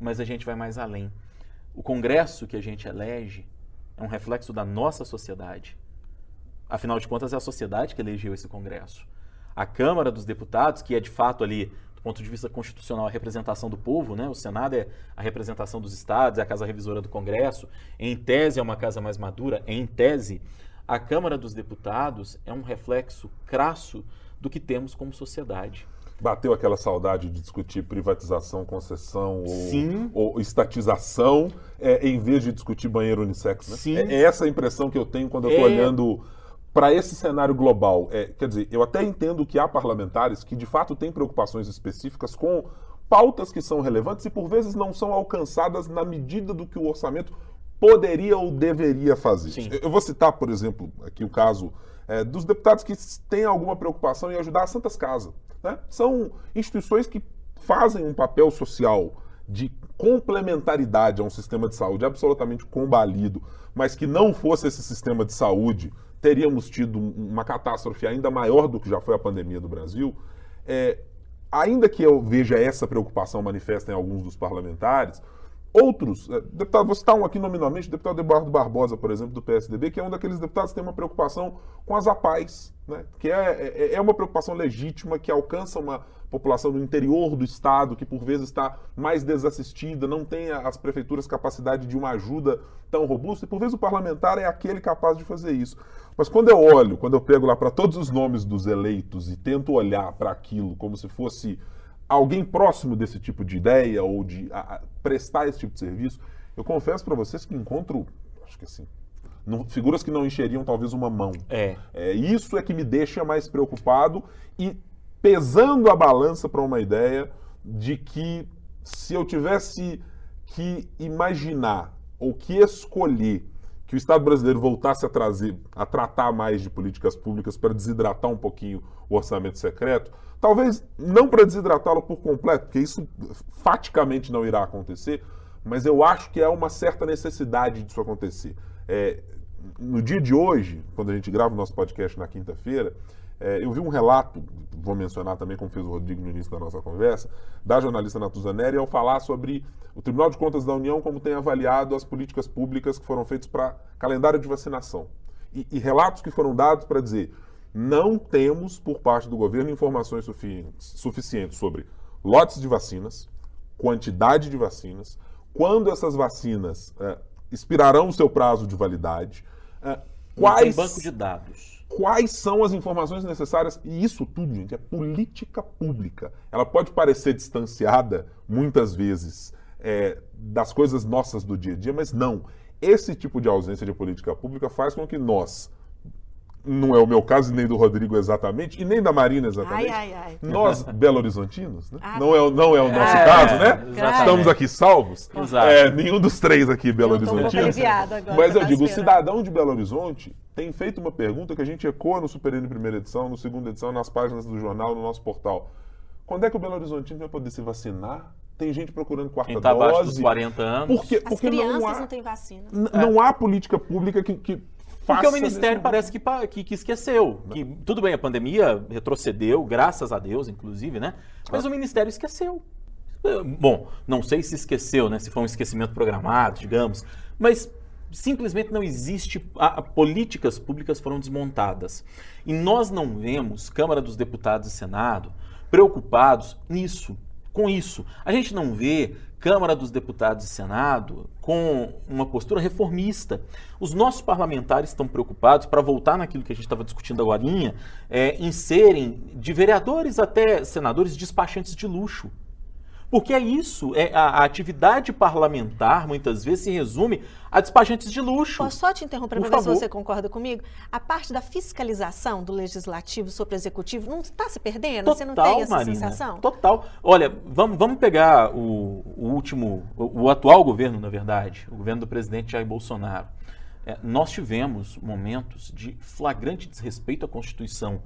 mas a gente vai mais além. O Congresso que a gente elege é um reflexo da nossa sociedade. Afinal de contas, é a sociedade que elegeu esse Congresso. A Câmara dos Deputados, que é de fato ali, do ponto de vista constitucional, a representação do povo, né? o Senado é a representação dos estados, é a casa revisora do Congresso, em tese é uma casa mais madura, em tese a Câmara dos Deputados é um reflexo crasso do que temos como sociedade. Bateu aquela saudade de discutir privatização, concessão ou, ou, estatização, é, em vez de discutir banheiro unissex. Né? Sim. É, é essa a impressão que eu tenho quando eu estou é... olhando para esse cenário global. É, quer dizer, eu até entendo que há parlamentares que de fato têm preocupações específicas com pautas que são relevantes e por vezes não são alcançadas na medida do que o orçamento poderia ou deveria fazer. Sim. Eu vou citar, por exemplo, aqui o caso é, dos deputados que têm alguma preocupação em ajudar as Santas Casas. Né? São instituições que fazem um papel social de complementaridade a um sistema de saúde absolutamente combalido, mas que não fosse esse sistema de saúde, teríamos tido uma catástrofe ainda maior do que já foi a pandemia do Brasil. É, ainda que eu veja essa preocupação manifesta em alguns dos parlamentares, Outros, é, deputado, vou citar um aqui nominalmente, o deputado Eduardo Barbosa, por exemplo, do PSDB, que é um daqueles deputados que tem uma preocupação com as APAES, né? que é, é, é uma preocupação legítima que alcança uma população do interior do estado, que por vezes está mais desassistida, não tem as prefeituras capacidade de uma ajuda tão robusta, e por vezes o parlamentar é aquele capaz de fazer isso. Mas quando eu olho, quando eu pego lá para todos os nomes dos eleitos e tento olhar para aquilo como se fosse alguém próximo desse tipo de ideia ou de a, a, prestar esse tipo de serviço, eu confesso para vocês que encontro, acho que assim, não, figuras que não encheriam talvez uma mão. É. é. Isso é que me deixa mais preocupado e pesando a balança para uma ideia de que se eu tivesse que imaginar ou que escolher que o Estado brasileiro voltasse a trazer, a tratar mais de políticas públicas para desidratar um pouquinho o orçamento secreto, talvez não para desidratá-lo por completo, porque isso faticamente não irá acontecer, mas eu acho que é uma certa necessidade disso acontecer. É, no dia de hoje, quando a gente grava o nosso podcast na quinta-feira, é, eu vi um relato, vou mencionar também, como fez o Rodrigo no início da nossa conversa, da jornalista Natuza Neri, ao falar sobre o Tribunal de Contas da União, como tem avaliado as políticas públicas que foram feitas para calendário de vacinação. E, e relatos que foram dados para dizer: não temos, por parte do governo, informações suficientes, suficientes sobre lotes de vacinas, quantidade de vacinas, quando essas vacinas é, expirarão o seu prazo de validade, é, quais. banco de dados quais são as informações necessárias. E isso tudo, gente, é política pública. Ela pode parecer distanciada, muitas vezes, é, das coisas nossas do dia a dia, mas não. Esse tipo de ausência de política pública faz com que nós, não é o meu caso nem do Rodrigo exatamente, e nem da Marina exatamente. Ai, ai, ai. Nós, Belo Horizontinos, né? Ah, não, é, não é o nosso é, caso, né? Exatamente. Estamos aqui salvos. É, nenhum dos três aqui, Belo Horizontinos. Um mas eu digo, o cidadão de Belo Horizonte tem feito uma pergunta que a gente ecoa no Super N primeira edição, no segunda edição, nas páginas do jornal, no nosso portal. Quando é que o Belo Horizontino vai poder se vacinar? Tem gente procurando quarta Quem tá dose. abaixo dos 40 anos. Porque, porque As crianças não, há, não têm vacina. Não há política pública que, que porque o Ministério parece que, que, que esqueceu. Que, tudo bem, a pandemia retrocedeu, graças a Deus, inclusive, né? Mas ah. o Ministério esqueceu. Bom, não sei se esqueceu, né? Se foi um esquecimento programado, digamos. Mas simplesmente não existe, a, a, políticas públicas foram desmontadas. E nós não vemos Câmara dos Deputados e Senado preocupados nisso, com isso. A gente não vê Câmara dos Deputados e Senado com uma postura reformista. Os nossos parlamentares estão preocupados, para voltar naquilo que a gente estava discutindo agora, é, em serem de vereadores até senadores despachantes de luxo. Porque é isso, é a, a, atividade parlamentar muitas vezes se resume a despachantes de luxo. Posso só te interromper para ver se você concorda comigo? A parte da fiscalização do legislativo sobre o executivo não está se perdendo? Total, você não tem essa Marina, sensação? Total. Olha, vamos, vamos pegar o, o último, o, o, atual governo, na verdade, o governo do presidente Jair Bolsonaro. É, nós tivemos momentos de flagrante desrespeito à Constituição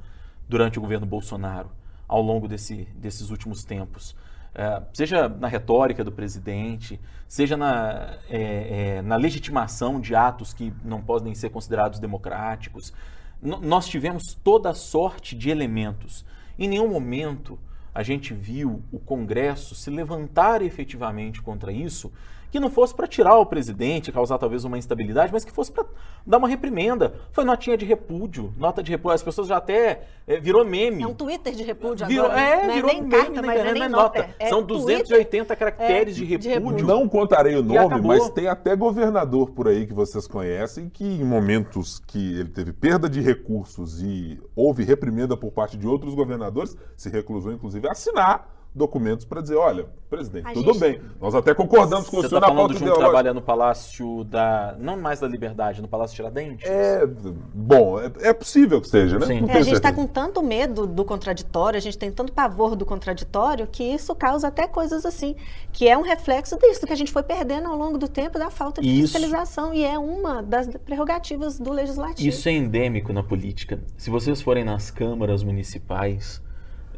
durante o governo Bolsonaro, ao longo desse, desses últimos tempos. É, seja na retórica do presidente, seja na, é, é, na legitimação de atos que não podem ser considerados democráticos. Nós tivemos toda sorte de elementos. Em nenhum momento a gente viu o Congresso se levantar efetivamente contra isso que não fosse para tirar o presidente, causar talvez uma instabilidade, mas que fosse para dar uma reprimenda. Foi notinha de repúdio, nota de repúdio. As pessoas já até é, virou meme. É um Twitter de repúdio virou, agora. É, não virou é nem meme carta, na mas internet, é nem nota. nota. É São Twitter, 280 caracteres é, de, de repúdio. repúdio. Não contarei o nome, mas tem até governador por aí que vocês conhecem que em momentos que ele teve perda de recursos e houve reprimenda por parte de outros governadores, se reclusou inclusive assinar documentos para dizer, olha, presidente, A tudo gente- bem, nós até concordamos com o Você senhor está na falando pauta de um que ideológica. trabalha no Palácio da... Não mais da Liberdade, no Palácio Tiradentes? É, bom, é, é possível que seja, né? Sim. É, a gente está com tanto medo do contraditório, a gente tem tanto pavor do contraditório, que isso causa até coisas assim, que é um reflexo disso, que a gente foi perdendo ao longo do tempo da falta de Isso. fiscalização, e é uma das prerrogativas do legislativo. Isso é endêmico na política. Se vocês forem nas câmaras municipais,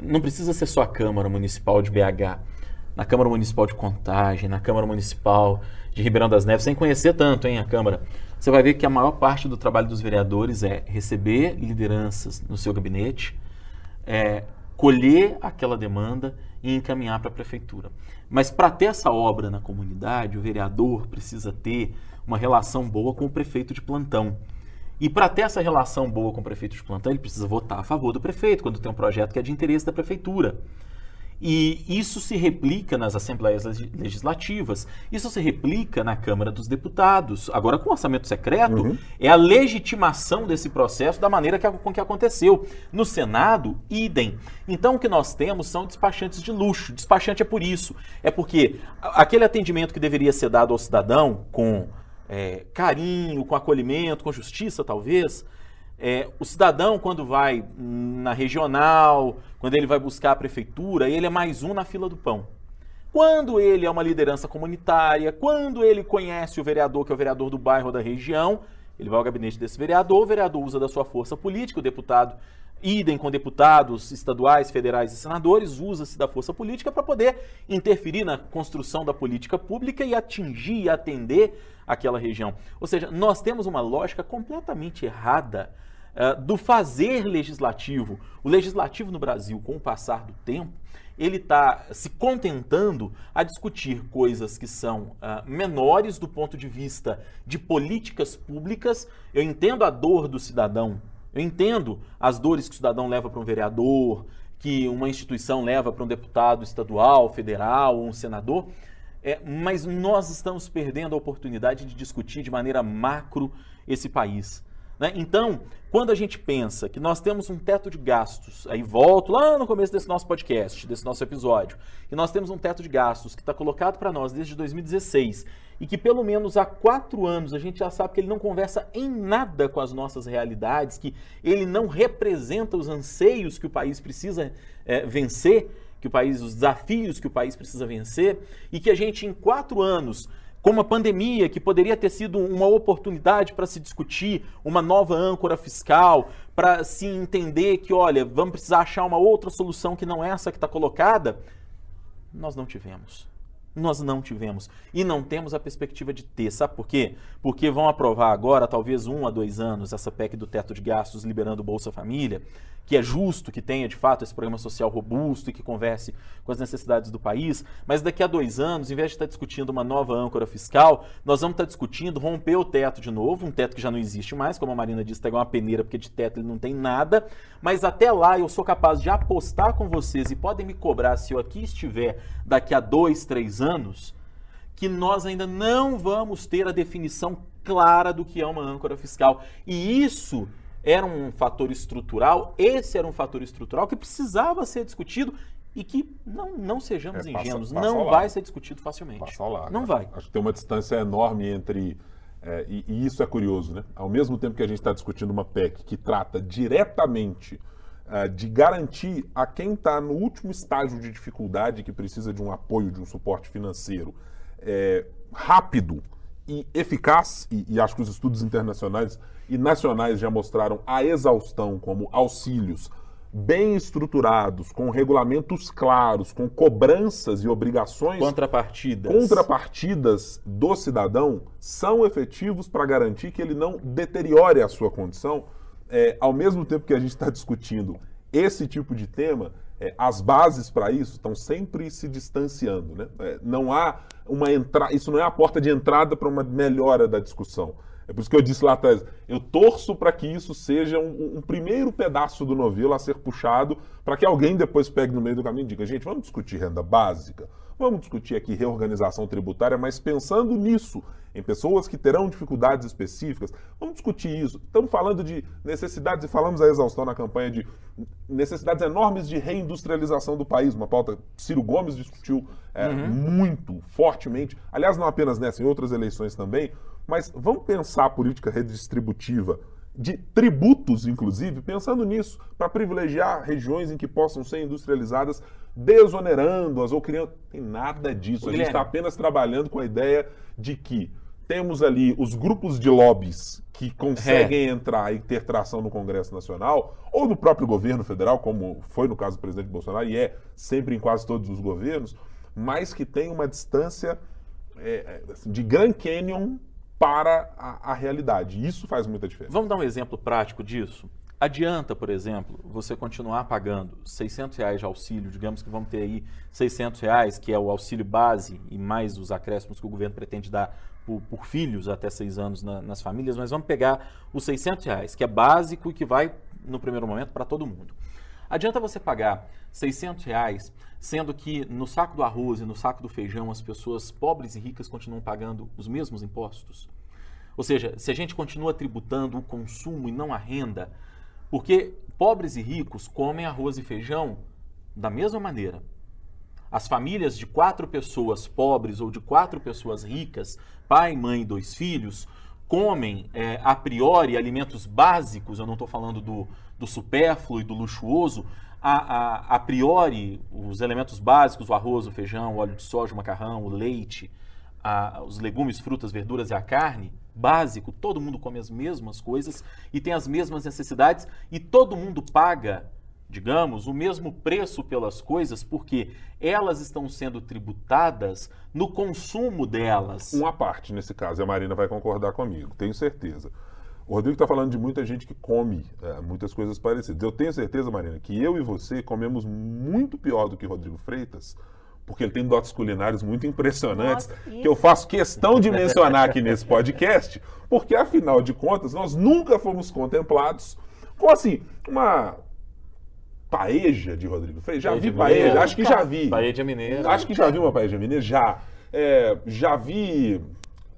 não precisa ser só a Câmara Municipal de BH, na Câmara Municipal de Contagem, na Câmara Municipal de Ribeirão das Neves, sem conhecer tanto, hein, a Câmara, você vai ver que a maior parte do trabalho dos vereadores é receber lideranças no seu gabinete, é, colher aquela demanda e encaminhar para a prefeitura. Mas para ter essa obra na comunidade, o vereador precisa ter uma relação boa com o prefeito de plantão. E para ter essa relação boa com o prefeito de plantão, ele precisa votar a favor do prefeito quando tem um projeto que é de interesse da prefeitura. E isso se replica nas assembleias legi- legislativas, isso se replica na Câmara dos Deputados. Agora, com orçamento secreto, é a legitimação desse processo da maneira que, com que aconteceu. No Senado, idem. Então, o que nós temos são despachantes de luxo. Despachante é por isso. É porque aquele atendimento que deveria ser dado ao cidadão com é, carinho, com acolhimento, com justiça, talvez, é, o cidadão, quando vai na regional, quando ele vai buscar a prefeitura, ele é mais um na fila do pão. Quando ele é uma liderança comunitária, quando ele conhece o vereador, que é o vereador do bairro ou da região, ele vai ao gabinete desse vereador, o vereador usa da sua força política, o deputado, idem com deputados estaduais, federais e senadores, usa-se da força política para poder interferir na construção da política pública e atingir e atender aquela região. Ou seja, nós temos uma lógica completamente errada eh, do fazer legislativo. O legislativo no Brasil, com o passar do tempo, ele está se contentando a discutir coisas que são ah, menores do ponto de vista de políticas públicas. Eu entendo a dor do cidadão, eu entendo as dores que o cidadão leva para um vereador, que uma instituição leva para um deputado estadual, federal ou um senador, é, mas nós estamos perdendo a oportunidade de discutir de maneira macro esse país. né? Então, quando a gente pensa que nós temos um teto de gastos, aí volto lá no começo desse nosso podcast, desse nosso episódio, que nós temos um teto de gastos que está colocado para nós desde 2016 e que pelo menos há quatro anos a gente já sabe que ele não conversa em nada com as nossas realidades, que ele não representa os anseios que o país precisa é, vencer, que o país, os desafios que o país precisa vencer, e que a gente em quatro anos com uma pandemia que poderia ter sido uma oportunidade para se discutir uma nova âncora fiscal, para se entender que, olha, vamos precisar achar uma outra solução que não essa que está colocada, nós não tivemos. Nós não tivemos. E não temos a perspectiva de ter. Sabe por quê? Porque vão aprovar agora, talvez um a dois anos, essa PEC do teto de gastos liberando Bolsa Família, que é justo que tenha de fato esse programa social robusto e que converse com as necessidades do país. Mas daqui a dois anos, em vez de estar discutindo uma nova âncora fiscal, nós vamos estar discutindo romper o teto de novo, um teto que já não existe mais, como a Marina disse, pegar uma peneira, porque de teto ele não tem nada. Mas até lá eu sou capaz de apostar com vocês e podem me cobrar se eu aqui estiver daqui a dois, três anos, que nós ainda não vamos ter a definição clara do que é uma âncora fiscal. E isso era um fator estrutural, esse era um fator estrutural que precisava ser discutido e que não, não sejamos É, passa- ingênuos, passa não vai ser discutido facilmente. Passa lado. Não vai. Acho que tem uma distância enorme entre. é, e, e isso é curioso, né? Ao mesmo tempo que a gente está discutindo uma PEC que trata diretamente é, de garantir a quem está no último estágio de dificuldade, que precisa de um apoio, de um suporte financeiro é, rápido e eficaz, e, e acho que os estudos internacionais e nacionais já mostraram a exaustão como auxílios bem estruturados, com regulamentos claros, com cobranças e obrigações Contrapartidas. contrapartidas do cidadão são efetivos para garantir que ele não deteriore a sua condição, é, ao mesmo tempo que a gente está discutindo esse tipo de tema, é, as bases para isso estão sempre se distanciando. Né? É, não há uma entrada, isso não é a porta de entrada para uma melhora da discussão. É por isso que eu disse lá atrás, eu torço para que isso seja um, um primeiro pedaço do novelo a ser puxado, para que alguém depois pegue no meio do caminho e diga, gente, vamos discutir renda básica, vamos discutir aqui reorganização tributária, mas pensando nisso, em pessoas que terão dificuldades específicas, vamos discutir isso. Estamos falando de necessidades, e falamos a exaustão na campanha de necessidades enormes de reindustrialização do país, uma pauta que Ciro Gomes discutiu é, muito fortemente, aliás, não apenas nessa, em outras eleições também, mas vamos pensar a política redistributiva de tributos, inclusive, pensando nisso, para privilegiar regiões em que possam ser industrializadas, desonerando-as ou criando. Tem nada disso. A gente está apenas trabalhando com a ideia de que temos ali os grupos de lobbies que conseguem entrar e ter tração no Congresso Nacional, ou no próprio governo federal, como foi no caso do presidente Bolsonaro, e é sempre em quase todos os governos, mas que tem uma distância é, é, assim, de Grand Canyon para a, a realidade. Isso faz muita diferença. Vamos dar um exemplo prático disso? Adianta, por exemplo, você continuar pagando 600 reais de auxílio, digamos que vamos ter aí 600 reais, que é o auxílio base e mais os acréscimos que o governo pretende dar por, por filhos até seis anos na- nas famílias, mas vamos pegar os 600 reais, que é básico e que vai, no primeiro momento, para todo mundo. Adianta você pagar 600 reais, sendo que no saco do arroz e no saco do feijão as pessoas pobres e ricas continuam pagando os mesmos impostos? Ou seja, se a gente continua tributando o consumo e não a renda, porque pobres e ricos comem arroz e feijão da mesma maneira. As famílias de quatro pessoas pobres ou de quatro pessoas ricas, pai, mãe e dois filhos, comem é, a priori alimentos básicos, eu não estou falando do, do supérfluo e do luxuoso, a, a, a priori os elementos básicos, o arroz, o feijão, o óleo de soja, o macarrão, o leite, a- os legumes, frutas, verduras e a carne, básico, todo mundo come as mesmas coisas e tem as mesmas necessidades e todo mundo paga, digamos, o mesmo preço pelas coisas porque elas estão sendo tributadas no consumo delas. Uma parte nesse caso, e a Marina vai concordar comigo, tenho certeza. O Rodrigo está falando de muita gente que come é, muitas coisas parecidas. Eu tenho certeza, Marina, que eu e você comemos muito pior do que Rodrigo Freitas, porque ele tem dotes culinários muito impressionantes, Nossa, que eu faço questão de mencionar aqui nesse podcast, porque afinal de contas nós nunca fomos contemplados com assim uma paeja de Rodrigo Freitas. Já Paeja vi paeja, mineira. acho que já vi. Paella mineira. Acho que já vi uma paella mineira, já. É, já vi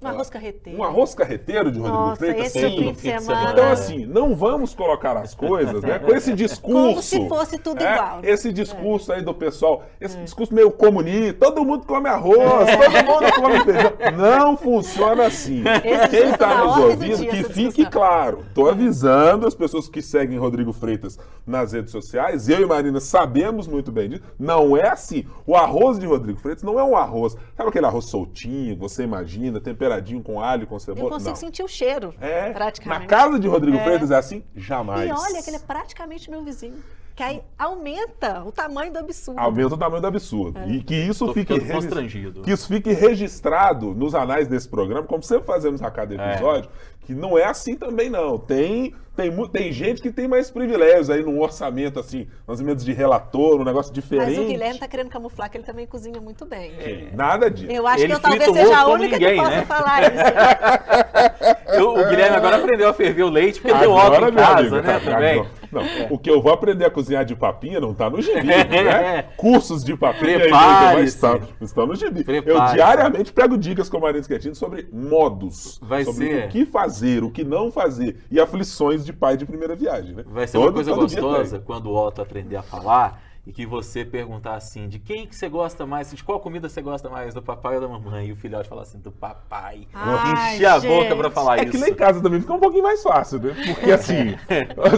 Um arroz carreteiro. um arroz carreteiro de Rodrigo Nossa, Freitas. esse sim, fim de semana. Então, assim, não vamos colocar as coisas né, com esse discurso. [LAUGHS] Como se fosse tudo é, igual. Esse discurso aí do pessoal, esse discurso meio comunista, todo mundo come arroz, todo mundo come feijão. Não funciona assim. Esse Quem está na nos ouvindo, dia, que fique discussão. claro. Estou avisando as pessoas que seguem Rodrigo Freitas nas redes sociais. Eu e Marina sabemos muito bem disso. Não é assim. O arroz de Rodrigo Freitas não é um arroz. Sabe aquele arroz soltinho, que você imagina, temperadinho com alho, com Eu cebola? consigo Não. sentir o cheiro, É, praticamente. na casa de Rodrigo É. Freitas é assim? Jamais. E olha que ele é praticamente meu vizinho. Que aí aumenta o tamanho do absurdo. Aumenta o tamanho do absurdo. É. E que isso Tô fique constrangido. que isso fique registrado nos anais desse programa, como sempre fazemos a cada É. episódio, que não é assim também não. Tem tem, tem gente que tem mais privilégios aí num orçamento assim, nos orçamentos de relator, um negócio diferente. Mas o Guilherme tá querendo camuflar que ele também cozinha muito bem. Nada disso. Eu acho Ele que eu talvez seja a única ninguém, que possa né? falar isso. [LAUGHS] Eu- o Guilherme agora aprendeu a ferver o leite porque tem óleo em casa, amigo, né? tá- Também. Não, não, o que eu vou aprender a cozinhar de papinha não tá no gibi, né? [LAUGHS] Cursos de papinha Prepare-se. mas estão, estão no gibi. Eu diariamente pego dicas com o Marins Quietinho sobre modos, Vai sobre ser- o que fazer, o que não fazer e aflições de pai de primeira viagem, né? Vai ser uma Todo- coisa todo dia gostosa quando o Otto aprender a falar e que você perguntar assim, de quem que você gosta mais, de qual comida você gosta mais, do papai ou da mamãe? E o filhote falar assim, do papai. Ai, Encher a boca pra falar É isso. que lá em casa também fica um pouquinho mais fácil, né? Porque assim,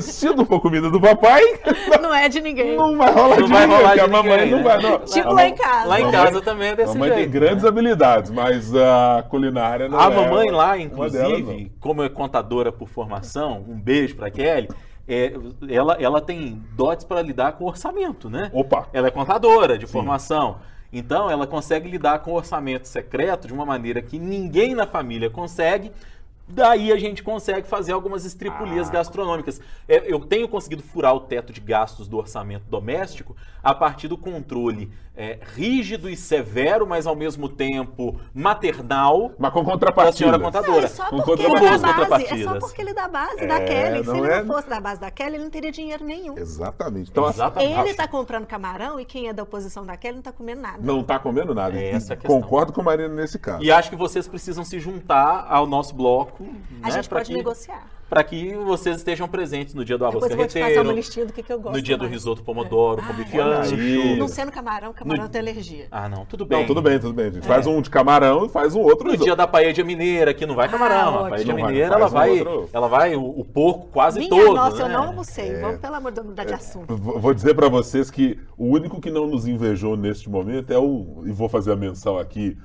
se não for comida do papai, [LAUGHS] Não é de ninguém. não vai rolar Não de vai ninguém, rolar porque de a mamãe ninguém, não né? vai. Não. Tipo A lá em casa. Lá em Mamãe- casa também é desse Mamãe jeito. tem grandes né? habilidades, mas a culinária não A é mamãe uma- lá, inclusive, delas, como é contadora por formação, um beijo pra Kelly, é, ela, ela tem dotes para lidar com orçamento, né? Opa! Ela é contadora de formação. Então, ela consegue lidar com o orçamento secreto de uma maneira que ninguém na família consegue. Daí a gente consegue fazer algumas estripulias Ah. gastronômicas. É, Eu tenho conseguido furar o teto de gastos do orçamento doméstico a partir do controle é, rígido e severo, mas ao mesmo tempo maternal Mas com da contrapartida. senhora Não, contadora. é só Com porque ele contrapartidas. dá base. É só porque ele dá base É, da Kelly. Se não ele é- não fosse da base da Kelly, ele não teria dinheiro nenhum. Exatamente. Então, assim, Exatamente. Ele tá comprando camarão e quem é da oposição da Kelly não tá comendo nada. não tá comendo nada. É essa a questão. Concordo com a Marina nesse caso. E acho que vocês precisam se juntar ao nosso bloco. A né, gente pode que, negociar. Para que vocês estejam presentes no dia do arroz Depois eu vou te passar carreteiro, uma listinha do que, que eu gosto. no dia do mais. risoto pomodoro, com Ai, bife olha ancho. aí. Não sendo camarão, camarão No- tem alergia. Ah, não, tudo bem. Não, tudo bem, tudo bem. A gente faz um de camarão e faz um outro. No risoto. dia da paella mineira, que não vai camarão. a ótimo. paella mineira, ela um vai, outro- ela vai o, o porco quase Minha todo. nossa, eu né? não almocei. É. Vamos, pelo amor de Deus, mudar de assunto. V- Vou dizer pra vocês que o único que não nos invejou neste momento é o. E vou fazer a menção aqui,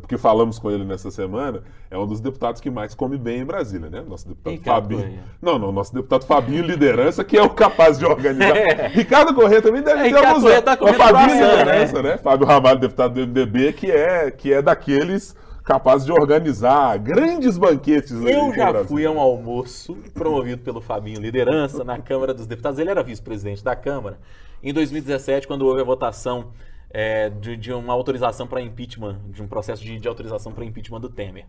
porque falamos com ele nessa semana, é um dos deputados que mais come bem em Brasília, né? Nosso deputado Ricardo Fabinho. Corrêa. Não, não, nosso deputado Fabinho Liderança, que é o capaz de organizar. [LAUGHS] Ricardo Corrêa também deve É, ter Ricardo alguns Corrêa tá Mas comendo Fabinho croissant, Liderança, né? Fábio Ramalho, deputado do MDB, que é, que é daqueles capazes de organizar grandes banquetes. Eu já fui a um almoço promovido pelo Fabinho Liderança na Câmara dos Deputados. Ele era vice-presidente da Câmara. Em 2017, quando houve a votação é, de, de uma autorização para impeachment, de um processo de, de autorização para impeachment do Temer.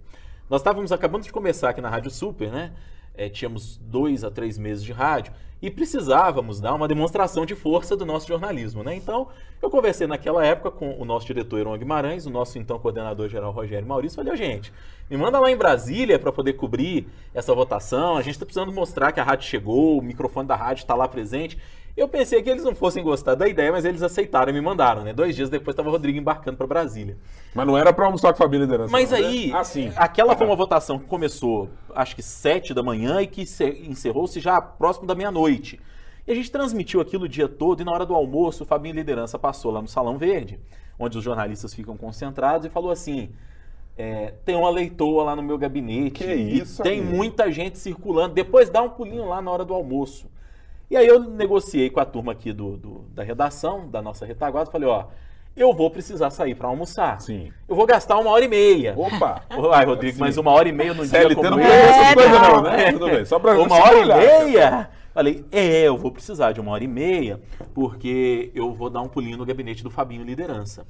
Nós estávamos acabando de começar aqui na Rádio Super, né? É, tínhamos dois a três meses de rádio e precisávamos dar uma demonstração de força do nosso jornalismo, né? Então, eu conversei naquela época com o nosso diretor Iron Guimarães, o nosso então coordenador geral Rogério Maurício, falei, "Ô, gente, me manda lá em Brasília para poder cobrir essa votação, a gente está precisando mostrar que a rádio chegou, o microfone da rádio está lá presente. Eu pensei que eles não fossem gostar da ideia, mas eles aceitaram e me mandaram, né? Dois dias depois estava o Rodrigo embarcando para Brasília. Mas não era pra almoçar com a Fabinho Liderança. Mas não, né? aí, Ah, sim. aquela foi uma votação que começou, acho que sete da manhã e que se- encerrou-se já próximo da meia-noite. E a gente transmitiu aquilo o dia todo e na hora do almoço o Fabinho Liderança passou lá no Salão Verde, onde os jornalistas ficam concentrados, e falou assim: é, tem uma leitoa lá no meu gabinete. Que e isso, Tem amigo. muita gente circulando. Depois dá um pulinho lá na hora do almoço. E aí eu negociei com a turma aqui do, do- da redação, da nossa retaguarda, falei, ó, eu vou precisar sair para almoçar. Sim. Eu vou gastar uma hora e meia. Opa! [LAUGHS] Ai, Rodrigo, mas uma hora e meia no dia CLT como não tem essas É, coisas não, né? [LAUGHS] Tudo bem. Só pra Uma hora pra e olhar. meia? Falei, é, eu vou precisar de uma hora e meia, porque eu vou dar um pulinho no gabinete do Fabinho Liderança.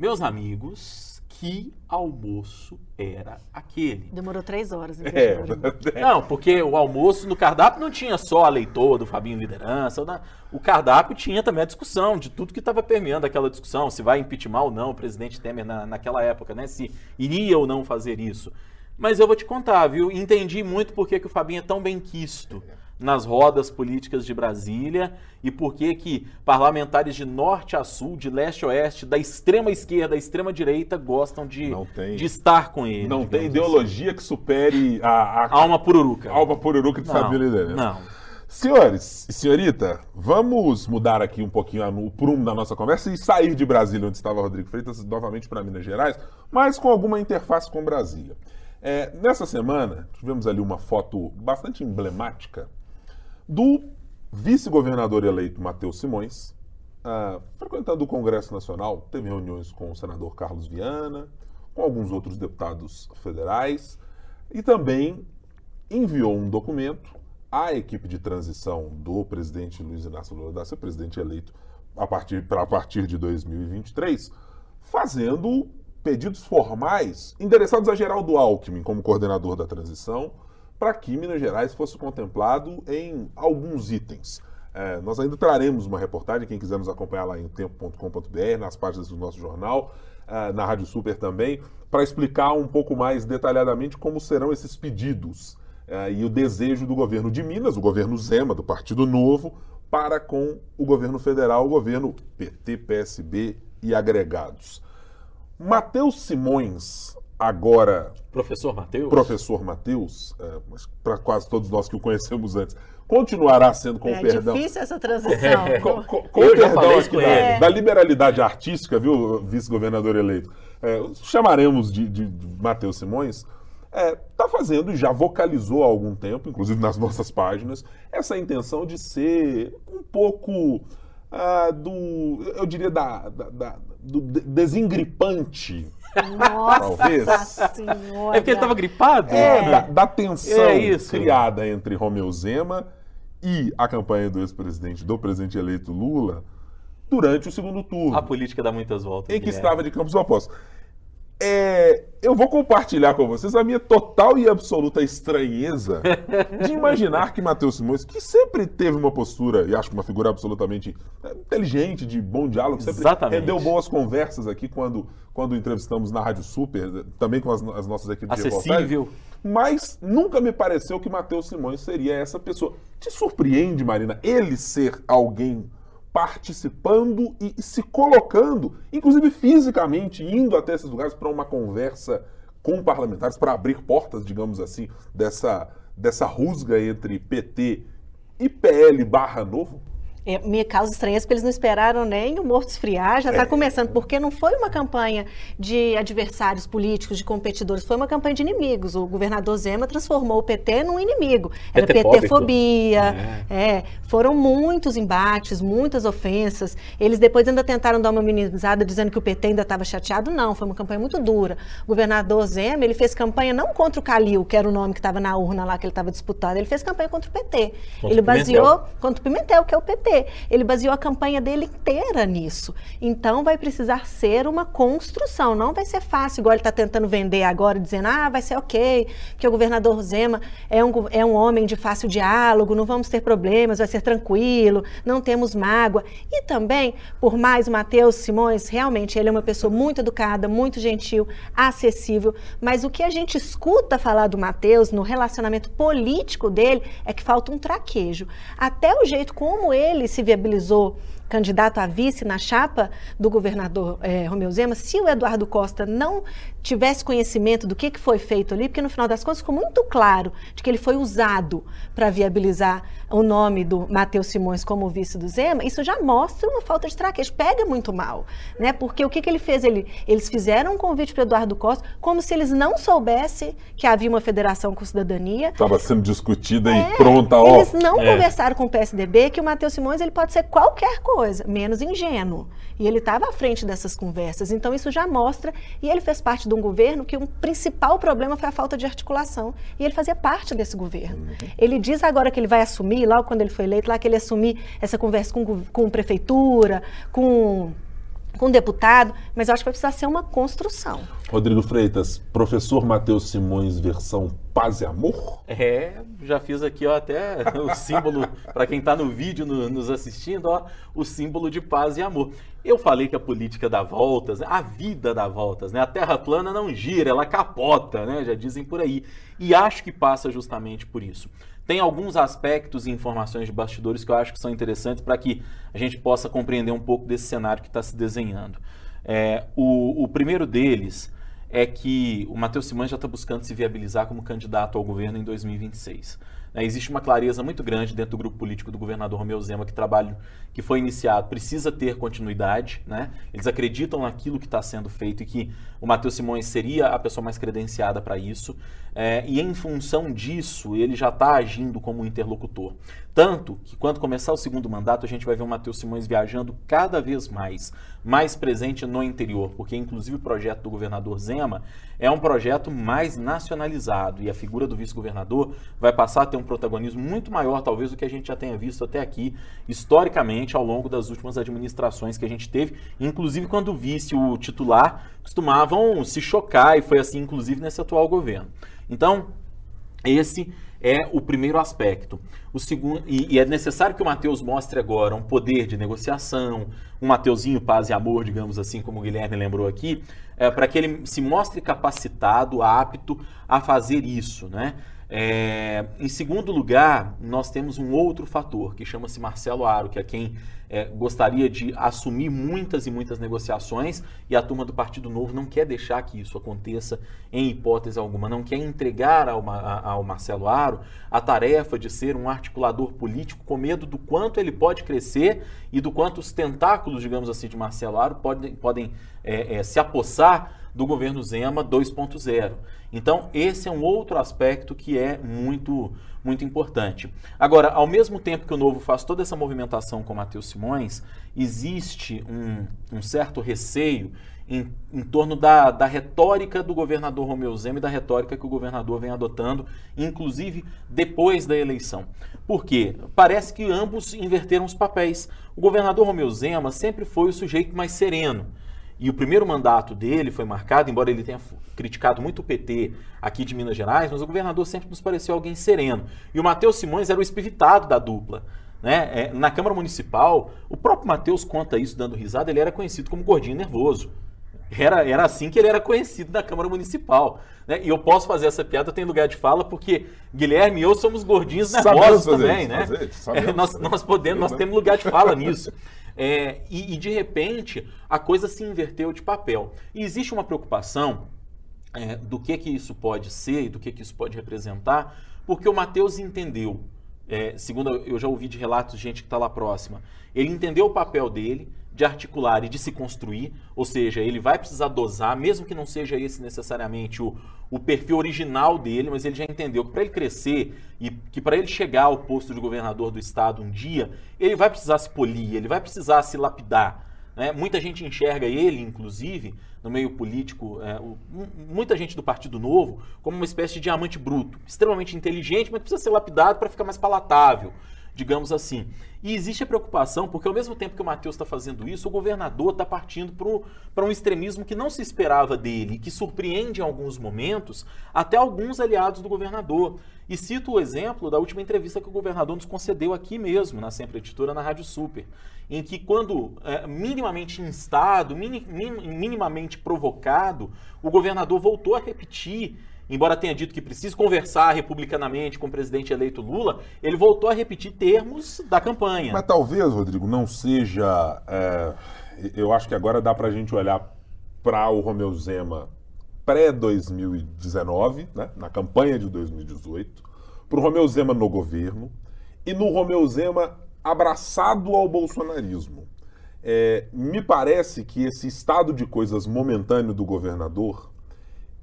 Meus amigos, que almoço era aquele? Demorou três horas. É, meia. [LAUGHS] Não, porque o almoço no cardápio não tinha só a leitoa do Fabinho Liderança. O cardápio tinha também a discussão de tudo que estava permeando aquela discussão, se vai impeachment ou não o presidente Temer na, naquela época, né? Se iria ou não fazer isso. Mas eu vou te contar, viu? Entendi muito por que, o Fabinho é tão bem quisto nas rodas políticas de Brasília e por que que parlamentares de norte a sul, de leste a oeste, da extrema esquerda, da extrema direita gostam de, Não tem- de estar com ele. Não tem assim. ideologia que supere a, a Alma pururuca. alma pururuca de Não, Fabinho Liderança. Não. Senhores e senhorita, vamos mudar aqui um pouquinho o prumo da nossa conversa e sair de Brasília, onde estava Rodrigo Freitas, novamente para Minas Gerais, mas com alguma interface com Brasília. É, nessa semana, tivemos ali uma foto bastante emblemática do vice-governador eleito Matheus Simões, ah, frequentando o Congresso Nacional, teve reuniões com o senador Carlos Viana, com alguns outros deputados federais e também enviou um documento à equipe de transição do presidente Luiz Inácio Lula da Silva, presidente eleito a partir, a partir de 2023, fazendo pedidos formais endereçados a Geraldo Alckmin como coordenador da transição, para que Minas Gerais fosse contemplado em alguns itens. É, nós ainda traremos uma reportagem, quem quiser nos acompanhar lá em tempo.com.br, nas páginas do nosso jornal, é, na Rádio Super também, para explicar um pouco mais detalhadamente como serão esses pedidos é, e o desejo do governo de Minas, o governo Zema, do Partido Novo, para com o governo federal, o governo PT, PSB e agregados. Matheus Simões, agora. Professor Matheus? Professor Matheus, é, para quase todos nós que o conhecemos antes, continuará sendo com é perdão. É difícil essa transição. É. [LAUGHS] Com, com, com o perdão aqui da, da, liberalidade artística, viu, vice-governador eleito? É, chamaremos de, de, de Matheus Simões. Está é, fazendo e já vocalizou há algum tempo, inclusive nas [LAUGHS] nossas páginas, essa intenção de ser um pouco ah, do, eu diria, da, da, da do desengripante. Nossa talvez. Senhora. É porque ele estava gripado? É, da, da tensão é criada entre Romeu Zema e a campanha do ex-presidente, do presidente eleito Lula, durante o segundo turno. A política dá muitas voltas. Em que estava de campos opostos. É, eu vou compartilhar com vocês a minha total e absoluta estranheza de imaginar que Matheus Simões, que sempre teve uma postura, e acho que uma figura absolutamente é, inteligente, de bom diálogo, sempre Exatamente. rendeu boas conversas aqui quando, quando entrevistamos na Rádio Super, também com as, as nossas equipes Acessível. de Mas nunca me pareceu que Matheus Simões seria essa pessoa. Te surpreende, Marina, ele ser alguém participando e, se colocando, inclusive fisicamente, indo até esses lugares para uma conversa com parlamentares, para abrir portas, digamos assim, dessa, dessa rusga entre PT e PL barra novo? É, me causa estranheza porque eles não esperaram nem o morto esfriar, já está é. começando, porque não foi uma campanha de adversários políticos, de competidores, foi uma campanha de inimigos. O governador Zema transformou o PT num inimigo. Era PT-fobia, é. é. foram muitos embates, muitas ofensas. Eles depois ainda tentaram dar uma minimizada dizendo que o PT ainda estava chateado. Não, foi uma campanha muito dura. O governador Zema, ele fez campanha não contra o Calil, que era o nome que estava na urna lá que ele estava disputando, ele fez campanha contra o PT. Contra ele baseou Pimentel. contra o Pimentel, que é o PT. Ele baseou a campanha dele inteira nisso. Então vai precisar ser uma construção, não vai ser fácil, igual ele está tentando vender agora, dizendo, ah, vai ser ok, porque o governador Zema é um, é um homem de fácil diálogo, não vamos ter problemas, vai ser tranquilo, não temos mágoa. E também, por mais Matheus Simões, realmente ele é uma pessoa muito educada, muito gentil, acessível, mas o que a gente escuta falar do Matheus no relacionamento político dele é que falta um traquejo. Até o jeito como ele ele se viabilizou candidato a vice na chapa do governador é, Romeu Zema, se o Eduardo Costa não tivesse conhecimento do que, que foi feito ali, porque no final das contas ficou muito claro de que ele foi usado para viabilizar o nome do Matheus Simões como vice do Zema, isso já mostra uma falta de traquejo, pega muito mal, né? Porque o que, que ele fez? Ele, eles fizeram um convite para Eduardo Costa como se eles não soubessem que havia uma federação com cidadania. Estava sendo discutida é, e pronta, ó. Eles não é. conversaram com o PSDB que o Matheus Simões ele pode ser qualquer coisa, menos ingênuo. E ele estava à frente dessas conversas. Então isso já mostra, e ele fez parte de um governo que o um principal problema foi a falta de articulação. E ele fazia parte desse governo. Uhum. Ele diz agora que ele vai assumir logo quando ele foi eleito, lá que ele assumir essa conversa com, com prefeitura, com com deputado, mas eu acho que vai precisar ser uma construção. Rodrigo Freitas, professor Matheus Simões, versão paz e amor? É, já fiz aqui ó, até o símbolo, para quem está no vídeo no, nos assistindo, ó, o símbolo de paz e amor. Eu falei que a política dá voltas, a vida dá voltas, né? A terra plana não gira, ela capota, né? Já dizem por aí. E acho que passa justamente por isso. Tem alguns aspectos e informações de bastidores que eu acho que são interessantes para que a gente possa compreender um pouco desse cenário que está se desenhando. É, o, o, primeiro deles é que o Matheus Simões já está buscando se viabilizar como candidato ao governo em 2026. Né? Existe uma clareza muito grande dentro do grupo político do governador Romeu Zema que trabalho que foi iniciado precisa ter continuidade. Né? Eles acreditam naquilo que está sendo feito e que o Matheus Simões seria a pessoa mais credenciada para isso. É, e em função disso, ele já está agindo como interlocutor. Tanto que quando começar o segundo mandato, a gente vai ver o Matheus Simões viajando cada vez mais, mais presente no interior, porque inclusive o projeto do governador Zema é um projeto mais nacionalizado e a figura do vice-governador vai passar a ter um protagonismo muito maior, talvez, do que a gente já tenha visto até aqui, historicamente, ao longo das últimas administrações que a gente teve, inclusive quando o vice, o titular, costumavam se chocar, e foi assim, inclusive, nesse atual governo. Então, esse é o primeiro aspecto. O segundo, e, e é necessário que o Mateus mostre agora um poder de negociação, um Mateuzinho paz e amor, digamos assim, como o Guilherme lembrou aqui, é, para que ele se mostre capacitado, apto a fazer isso, né? É, em segundo lugar, nós temos um outro fator que chama-se Marcelo Aro, que é quem é, gostaria de assumir muitas e muitas negociações e a turma do Partido Novo não quer deixar que isso aconteça em hipótese alguma, não quer entregar ao, ao Marcelo Aro a tarefa de ser um articulador político com medo do quanto ele pode crescer e do quanto os tentáculos, digamos assim, de Marcelo Aro podem, podem é, é, se apossar do governo Zema 2.0. Então, esse é um outro aspecto que é muito muito importante. Agora, ao mesmo tempo que o Novo faz toda essa movimentação com Matheus Simões, existe um, um certo receio em, em, torno da, da retórica do governador Romeu Zema e da retórica que o governador vem adotando, inclusive depois da eleição. Por quê? Parece que ambos inverteram os papéis. O governador Romeu Zema sempre foi o sujeito mais sereno e o primeiro mandato dele foi marcado, embora ele tenha criticado muito o PT aqui de Minas Gerais, mas o governador sempre nos pareceu alguém sereno. E o Matheus Simões era o espivitado da dupla. Né? É, na Câmara Municipal, o próprio Matheus conta isso dando risada, ele era conhecido como gordinho nervoso. Era, era assim que ele era conhecido na Câmara Municipal. Né? E eu posso fazer essa piada, tem lugar de fala, porque Guilherme e eu somos gordinhos nervosos também. Né? [LAUGHS] é, nós, nós, podemos, nós temos lugar de fala nisso. [LAUGHS] É, e, e, de repente a coisa se inverteu de papel. E existe uma preocupação é, do que que isso pode ser e do que que isso pode representar, porque o Mateus entendeu, é, segundo eu já ouvi de relatos de gente que está lá próxima, ele entendeu o papel dele, de articular e de se construir, ou seja, ele vai precisar dosar, mesmo que não seja esse necessariamente o, o perfil original dele, mas ele já entendeu que para ele crescer e que para ele chegar ao posto de governador do estado um dia, ele vai precisar se polir, ele vai precisar se lapidar. Né? Muita gente enxerga ele, inclusive, no meio político, é, o, muita gente do Partido Novo, como uma espécie de diamante bruto, extremamente inteligente, mas precisa ser lapidado para ficar mais palatável digamos assim. E existe a preocupação, porque ao mesmo tempo que o Matheus está fazendo isso, o governador está partindo para um extremismo que não se esperava dele, que surpreende em alguns momentos até alguns aliados do governador. E cito o exemplo da última entrevista que o governador nos concedeu aqui mesmo, na Sempre Editora, na Rádio Super, em que, quando é, minimamente instado, mini, minimamente provocado, o governador voltou a repetir embora tenha dito que precisa conversar republicanamente com o presidente eleito Lula, ele voltou a repetir termos da campanha. Mas talvez, Rodrigo, não seja. É, eu acho que agora dá para a gente olhar para o Romeu Zema pré-2019, né, na campanha de 2018, para o Romeu Zema no governo e no Romeu Zema abraçado ao bolsonarismo. É, me parece que esse estado de coisas momentâneo do governador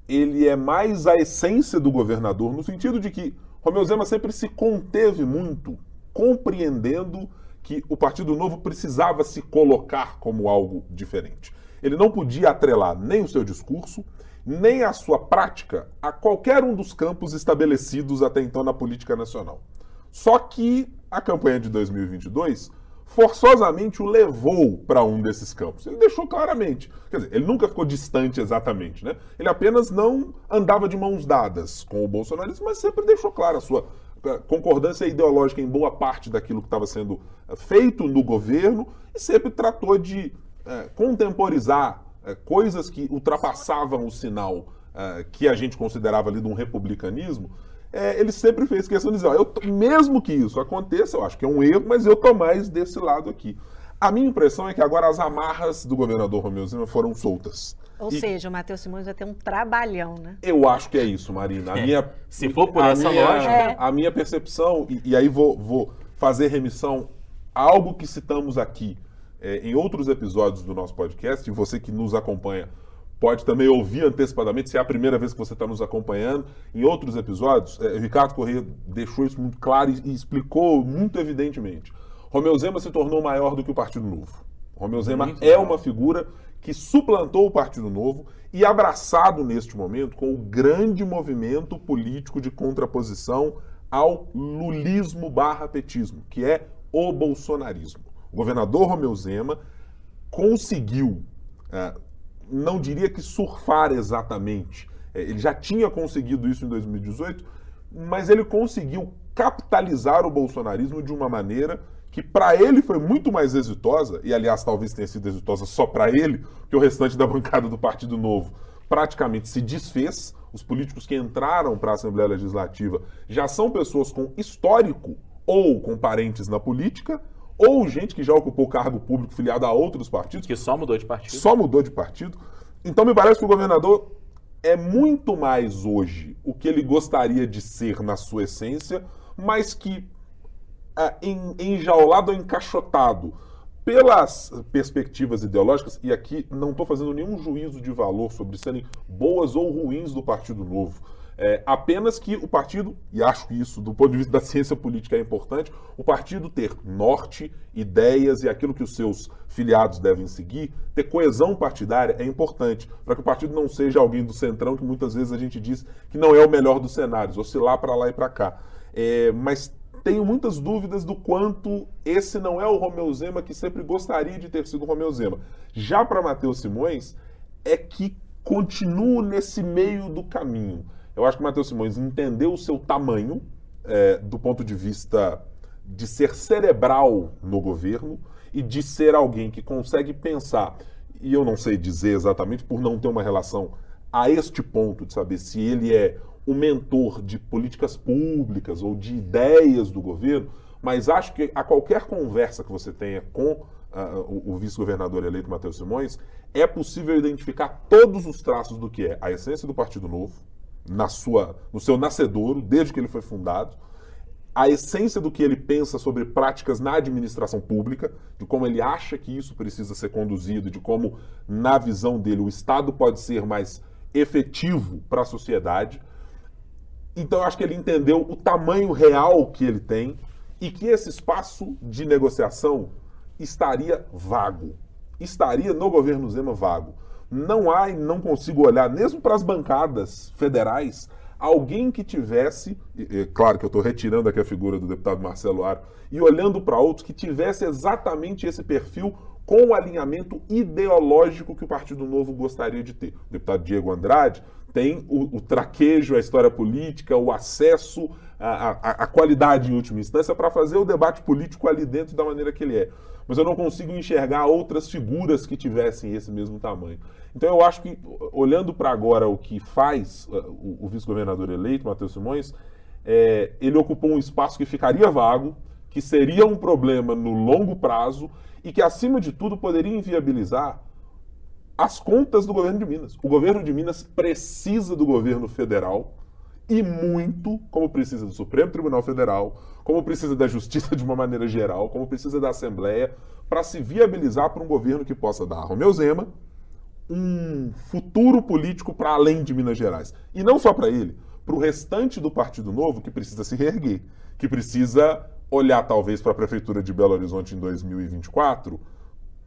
ele é mais a essência do governador, no sentido de que Romeu Zema sempre se conteve muito, compreendendo que o Partido Novo precisava se colocar como algo diferente. Ele não podia atrelar nem o seu discurso, nem a sua prática a qualquer um dos campos estabelecidos até então na política nacional. Só que a campanha de 2022 forçosamente o levou para um desses campos. Ele deixou claramente. Quer dizer, ele nunca ficou distante exatamente, né? Ele apenas não andava de mãos dadas com o bolsonarismo, mas sempre deixou clara a sua eh, concordância ideológica em boa parte daquilo que estava sendo eh, feito no governo e sempre tratou de é, contemporizar é, coisas que ultrapassavam o sinal é, que a gente considerava ali de um republicanismo é, ele sempre fez questão de dizer, ó, eu, mesmo que isso aconteça, eu acho que é um erro, mas eu tô mais desse lado aqui. A minha impressão é que agora as amarras do governador Romeu Zema foram soltas. Ou E- seja, o Matheus Simões vai ter um trabalhão, né? Eu acho que é isso, Marina. A É. minha, Se for por a essa minha- lógica- É. A minha percepção, e, e aí vou, vou fazer remissão a algo que citamos aqui é, em outros episódios do nosso podcast, e você que nos acompanha pode também ouvir antecipadamente, se é a primeira vez que você está nos acompanhando. Em outros episódios, é, Ricardo Corrêa deixou isso muito claro e, e explicou muito evidentemente. Romeu Zema se tornou maior do que o Partido Novo. Romeu Zema Muito é legal. uma figura que suplantou o Partido Novo e abraçado neste momento com o grande movimento político de contraposição ao lulismo barra petismo, que é o bolsonarismo. O governador Romeu Zema conseguiu, eh, não diria que surfar exatamente, eh, ele já tinha conseguido isso em 2018, mas ele conseguiu capitalizar o bolsonarismo de uma maneira que para ele foi muito mais exitosa, e aliás talvez tenha sido exitosa só para ele, que o restante da bancada do Partido Novo praticamente se desfez. Os políticos que entraram para a Assembleia Legislativa já são pessoas com histórico ou com parentes na política, ou gente que já ocupou cargo público filiado a outros partidos, Que só mudou de partido. só mudou de partido. Então me parece que o governador é muito mais hoje o que ele gostaria de ser na sua essência, mas que em- enjaulado ou encaixotado pelas perspectivas ideológicas, e aqui não estou fazendo nenhum juízo de valor sobre serem boas ou ruins do Partido Novo. É, apenas que o partido, e acho que isso do ponto de vista da ciência política é importante, o partido ter norte, ideias e aquilo que os seus filiados devem seguir, ter coesão partidária é importante, para que o partido não seja alguém do centrão que muitas vezes a gente diz que não é o melhor dos cenários, oscilar para lá e para cá. É, mas tenho muitas dúvidas do quanto esse não é o Romeu Zema que sempre gostaria de ter sido o Romeu Zema. Já para Matheus Simões, é que continuo nesse meio do caminho. Eu acho que o Matheus Simões entendeu o seu tamanho é, do ponto de vista de ser cerebral no governo e de ser alguém que consegue pensar, e eu não sei dizer exatamente por não ter uma relação a este ponto de saber se ele é o mentor de políticas públicas ou de ideias do governo, mas acho que a qualquer conversa que você tenha com ah, o, o vice-governador eleito Matheus Simões, é possível identificar todos os traços do que é a essência do Partido Novo, na sua, no seu nascedouro, desde que ele foi fundado, a essência do que ele pensa sobre práticas na administração pública, de como ele acha que isso precisa ser conduzido, de como, na visão dele, o Estado pode ser mais efetivo para a sociedade. Então, eu acho que ele entendeu o tamanho real que ele tem e que esse espaço de negociação estaria vago. Estaria no governo Zema vago. Não há e não consigo olhar, mesmo para as bancadas federais, alguém que tivesse, e, e, claro que eu estou retirando aqui a figura do deputado Marcelo Aro, e olhando para outros que tivesse exatamente esse perfil com o alinhamento ideológico que o Partido Novo gostaria de ter. O deputado Diego Andrade tem o, o traquejo, a história política, o acesso, a, qualidade em última instância para fazer o debate político ali dentro da maneira que ele é. Mas eu não consigo enxergar outras figuras que tivessem esse mesmo tamanho. Então eu acho que, olhando para agora o que faz uh, o, o vice-governador eleito, Matheus Simões, é, ele ocupou um espaço que ficaria vago, que seria um problema no longo prazo e que, acima de tudo, poderia inviabilizar as contas do governo de Minas. O governo de Minas precisa do governo federal e muito, como precisa do Supremo Tribunal Federal, como precisa da Justiça [LAUGHS] de uma maneira geral, como precisa da Assembleia, para se viabilizar para um governo que possa dar a Romeu Zema um futuro político para além de Minas Gerais. E não só para ele, para o restante do Partido Novo que precisa se reerguer, que precisa olhar talvez para a Prefeitura de Belo Horizonte em 2024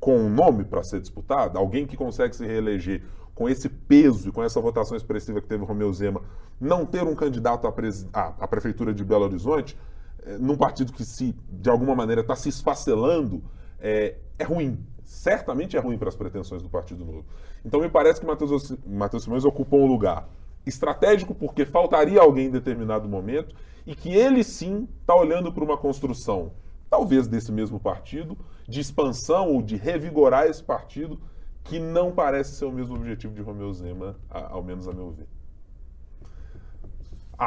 com um nome para ser disputado, alguém que consegue se reeleger com esse peso e com essa votação expressiva que teve o Romeu Zema, não ter um candidato à, à Prefeitura de Belo Horizonte, é, num partido que se, de alguma maneira, está se esfacelando, é, é ruim. Certamente é ruim para as pretensões do Partido Novo. Então me parece que Matheus, Matheus Simões ocupou um lugar estratégico porque faltaria alguém em determinado momento e que ele sim está olhando para uma construção, talvez desse mesmo partido, de expansão ou de revigorar esse partido que não parece ser o mesmo objetivo de Romeu Zema, ao menos a meu ver.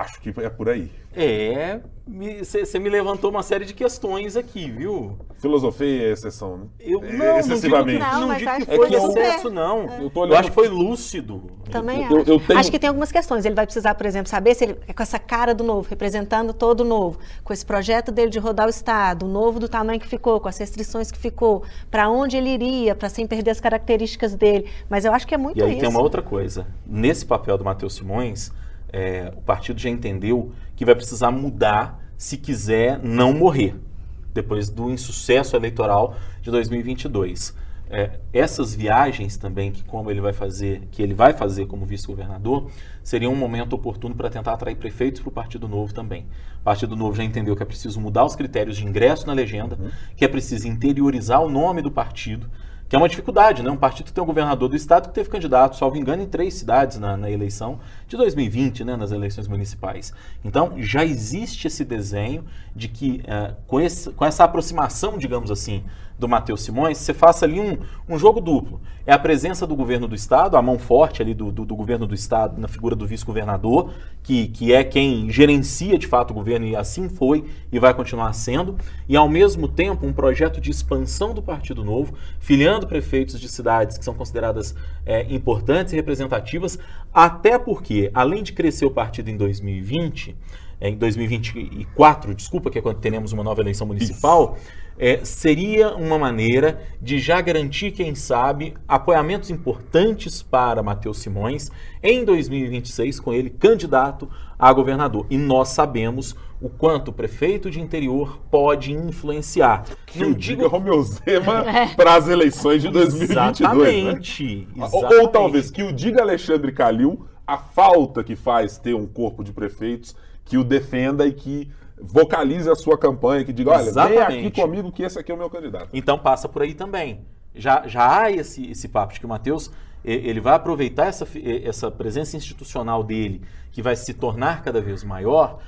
Acho que é por aí. É, você me levantou uma série de questões aqui, viu? Filosofia é exceção, né? Eu É, não, excessivamente. não digo que, Não, não digo que que foi tem um- excesso, não. Eu tô Eu acho que foi lúcido. Também Eu- acho. eu tenho- Acho que tem algumas questões. Ele vai precisar, por exemplo, saber se ele é com essa cara do novo, representando todo o novo, com esse projeto dele de rodar o Estado, o novo do tamanho que ficou, com as restrições que ficou, para onde ele iria, para sem perder as características dele. Mas eu acho que é muito E aí isso. tem uma outra coisa. Nesse papel do Matheus Simões, é, o partido já entendeu que vai precisar mudar se quiser não morrer, depois do insucesso eleitoral de 2022. É, essas viagens também, que como ele vai fazer, que ele vai fazer como vice-governador, seria um momento oportuno para tentar atrair prefeitos para o Partido Novo também. O Partido Novo já entendeu que é preciso mudar os critérios de ingresso na legenda, que é preciso interiorizar o nome do partido, que é uma dificuldade, né? Um partido tem um governador do estado que teve candidato, salvo engano, em três cidades na, na eleição de 2020, né? Nas eleições municipais. Então, já existe esse desenho de que, eh, com, esse, com essa aproximação, digamos assim, do Matheus Simões, você faça ali um, um jogo duplo. É a presença do governo do estado, a mão forte ali do, do, do governo do estado na figura do vice-governador, que, que é quem gerencia de fato o governo e assim foi e vai continuar sendo, e ao mesmo tempo um projeto de expansão do Partido Novo, filiando prefeitos de cidades que são consideradas é, importantes e representativas, até porque, além de crescer o partido em 2020, é, em 2024, desculpa, que é quando teremos uma nova eleição municipal, é, seria uma maneira de já garantir, quem sabe, apoiamentos importantes para Matheus Simões em 2026, com ele candidato a governador. E nós sabemos o quanto o prefeito de interior pode influenciar. Que o diga Romeu Zema [LAUGHS] para as eleições de 2022. né? Exatamente. Ou- exatamente. Ou, talvez que o diga Alexandre Calil a falta que faz ter um corpo de prefeitos que o defenda e que vocalize a sua campanha, que diga, olha, vem aqui Exatamente. comigo que esse aqui é o meu candidato. Então passa por aí também. Já, já há esse, esse papo de que o Matheus ele vai aproveitar essa, essa presença institucional dele, que vai se tornar cada vez maior,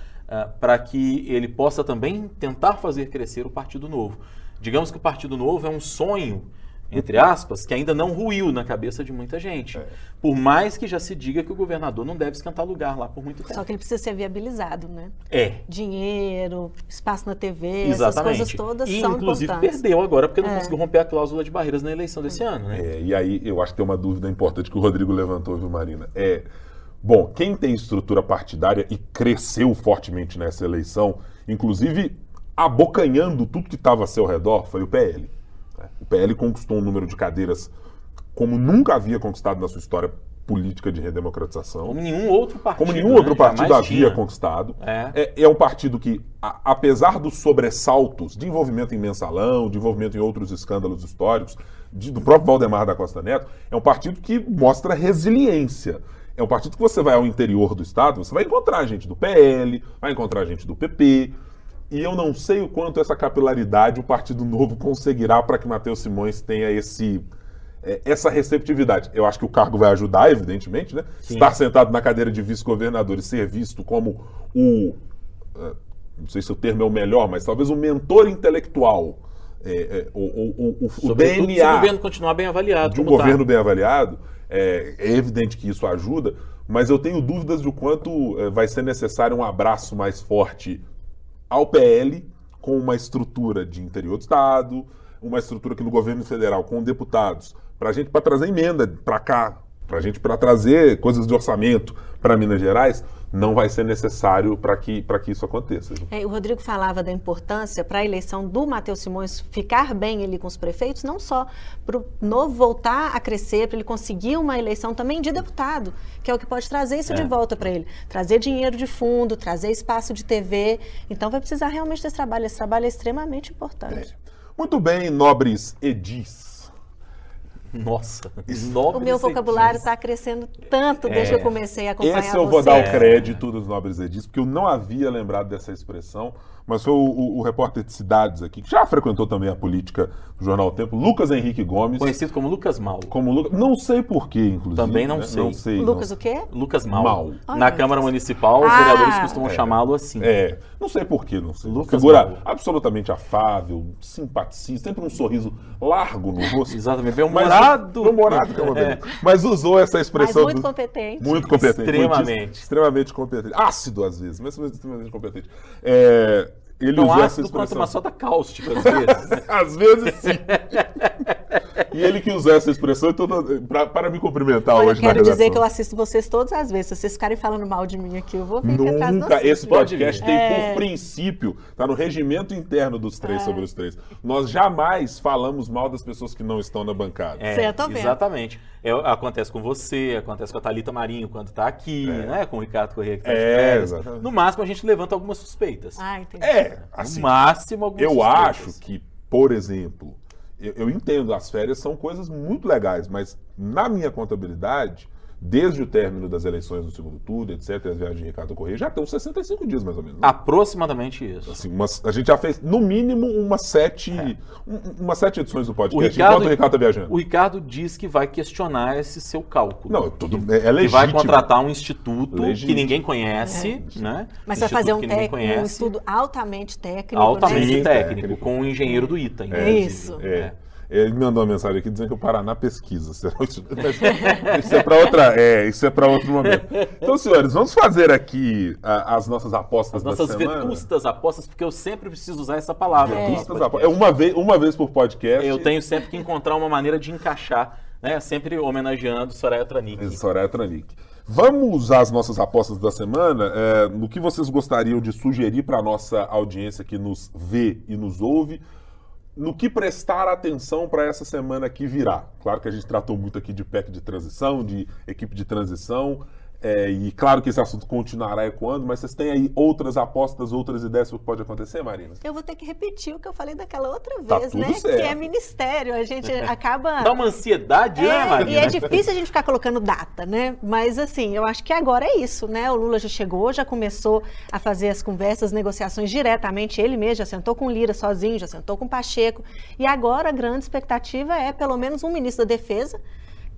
para que ele possa também tentar fazer crescer o Partido Novo. Digamos que o Partido Novo é um sonho, entre aspas, que ainda não ruiu na cabeça de muita gente. É. Por mais que já se diga que o governador não deve esquentar lugar lá por muito tempo. Só que ele precisa ser viabilizado, né? É, Dinheiro, espaço na TV, essas Exatamente. coisas todas e, são inclusive importantes. perdeu agora porque não É. conseguiu romper a cláusula de barreiras na eleição desse ano, né? É, e aí eu acho que tem uma dúvida importante que o Rodrigo levantou, viu, Marina? É, bom, quem tem estrutura partidária e cresceu fortemente nessa eleição, inclusive abocanhando tudo que estava a seu redor, foi o PL. O PL conquistou um número de cadeiras como nunca havia conquistado na sua história política de redemocratização. Como nenhum outro partido. Como nenhum né? outro partido Jamais havia tinha. conquistado. É. É, é um partido que, a- apesar dos sobressaltos de envolvimento em mensalão, de envolvimento em outros escândalos históricos, de- do próprio Valdemar da Costa Neto, é um partido que mostra resiliência. É um partido que você vai ao interior do Estado, você vai encontrar gente do PL, vai encontrar gente do PP. E eu não sei o quanto essa capilaridade o Partido Novo conseguirá para que Matheus Simões tenha esse, é, essa receptividade. Eu acho que o cargo vai ajudar, evidentemente, né? Estar sentado na cadeira de vice-governador e ser visto como o. eh, Não sei se o termo é o melhor, mas talvez o mentor intelectual. é, é, o, o, o, o Sobretudo se o DNA governo continuar bem avaliado. de um tá. governo bem avaliado, é, é evidente que isso ajuda, mas eu tenho dúvidas de o quanto é, vai ser necessário um abraço mais forte ao PL, com uma estrutura de interior do Estado, uma estrutura aqui no governo federal com deputados, para gente para trazer emenda para cá, para gente para trazer coisas de orçamento para Minas Gerais, não vai ser necessário para que, para que isso aconteça. É, o Rodrigo falava da importância para a eleição do Matheus Simões ficar bem ali com os prefeitos, não só para o novo voltar a crescer, para ele conseguir uma eleição também de deputado, que é o que pode trazer isso É. de volta para ele. Trazer dinheiro de fundo, trazer espaço de TV. Então vai precisar realmente desse trabalho. Esse trabalho é extremamente importante. Muito bem, nobres edis. Nossa, [LAUGHS] [LAUGHS] O meu vocabulário está crescendo tanto desde que eu comecei a acompanhar Esse eu você. vou dar o crédito dos nobres edis, porque eu não havia lembrado dessa expressão, mas foi o, o, o, repórter de cidades aqui, que já frequentou também a política do Jornal o Tempo, Lucas Henrique Gomes. Conhecido como Lucas Mal. Como Lucas. Não sei porquê, inclusive. Também não né? sei. Não sei Lucas não. o quê? Lucas Mal. Mal. Na Câmara Municipal, os ah, vereadores costumam é, chamá-lo assim. É. Não sei porquê, não sei. Lucas Figura Mal. absolutamente afável, simpaticista, sempre um sorriso largo no rosto. Exatamente, bem humorado. Bem humorado, é. Mas usou essa expressão. Mas muito do... competente. Muito competente. Extremamente. Extremamente competente. Ácido às vezes, mas extremamente competente. É, ele Tão usou essa expressão. quanto uma soda cáustica, às vezes. Né? [LAUGHS] às vezes sim. [LAUGHS] e ele que usou essa expressão toda, pra, para me cumprimentar Olha, hoje eu quero dizer que eu assisto vocês todas as vezes. Se vocês ficarem falando mal de mim aqui, eu vou vir Nunca. atrás Nunca. Esse podcast tem é... por princípio, tá no regimento interno dos três é... sobre os três. Nós jamais falamos mal das pessoas que não estão na bancada. É, certo, exatamente. É, acontece com você, acontece com a Thalita Marinho quando está aqui, é. né? Com o Ricardo Corrêa que tá é, No máximo, a gente levanta algumas suspeitas. Ah, entendi. É, assim, no máximo, algumas Eu suspeitas. acho que, por exemplo, eu, eu entendo, as férias são coisas muito legais, mas na minha contabilidade, desde o término das eleições do segundo turno, etc., as viagens de Ricardo Correia, já tem uns 65 dias, mais ou menos. Né? Aproximadamente isso. Assim, a gente já fez, no mínimo, umas sete, é. um, umas sete edições do podcast, o Ricardo, enquanto o Ricardo está viajando. O Ricardo diz que vai questionar esse seu cálculo. Não, tudo, que, é, é legítimo. Que vai contratar um instituto legítimo. que ninguém conhece, é. né? Mas vai fazer um, um, estudo altamente técnico. Altamente né? técnico, com o um engenheiro do ITA. É, isso. É. Ele me mandou uma mensagem aqui dizendo que o Paraná pesquisa. [LAUGHS] Isso é para outra, é, isso é para outro momento. Então, senhores, vamos fazer aqui a, as nossas apostas as nossas semana. vetustas apostas, porque eu sempre preciso usar essa palavra. Vetustas apostas. É uma vez, uma vez por podcast. Eu tenho sempre que encontrar uma maneira de encaixar, né? Sempre homenageando Soraya Tranic. Soraya Tranic. Vamos usar as nossas apostas da semana é, no que vocês gostariam de sugerir para a nossa audiência que nos vê e nos ouve no que prestar atenção para essa semana que virá. Claro que a gente tratou muito aqui de PEC de transição, de equipe de transição, é, e claro que esse assunto continuará ecoando, mas vocês têm aí outras apostas, outras ideias sobre o que pode acontecer, Marina? Eu vou ter que repetir o que eu falei daquela outra tá vez, né? Certo. Que é ministério. A gente [LAUGHS] acaba. Dá uma ansiedade, né, é, né, Marina? E é difícil a gente ficar colocando data, né? Mas assim, eu acho que agora é isso, né? O Lula já chegou, já começou a fazer as conversas, as negociações diretamente. Ele mesmo já sentou com Lira sozinho, já sentou com Pacheco. E agora a grande expectativa é pelo menos um ministro da Defesa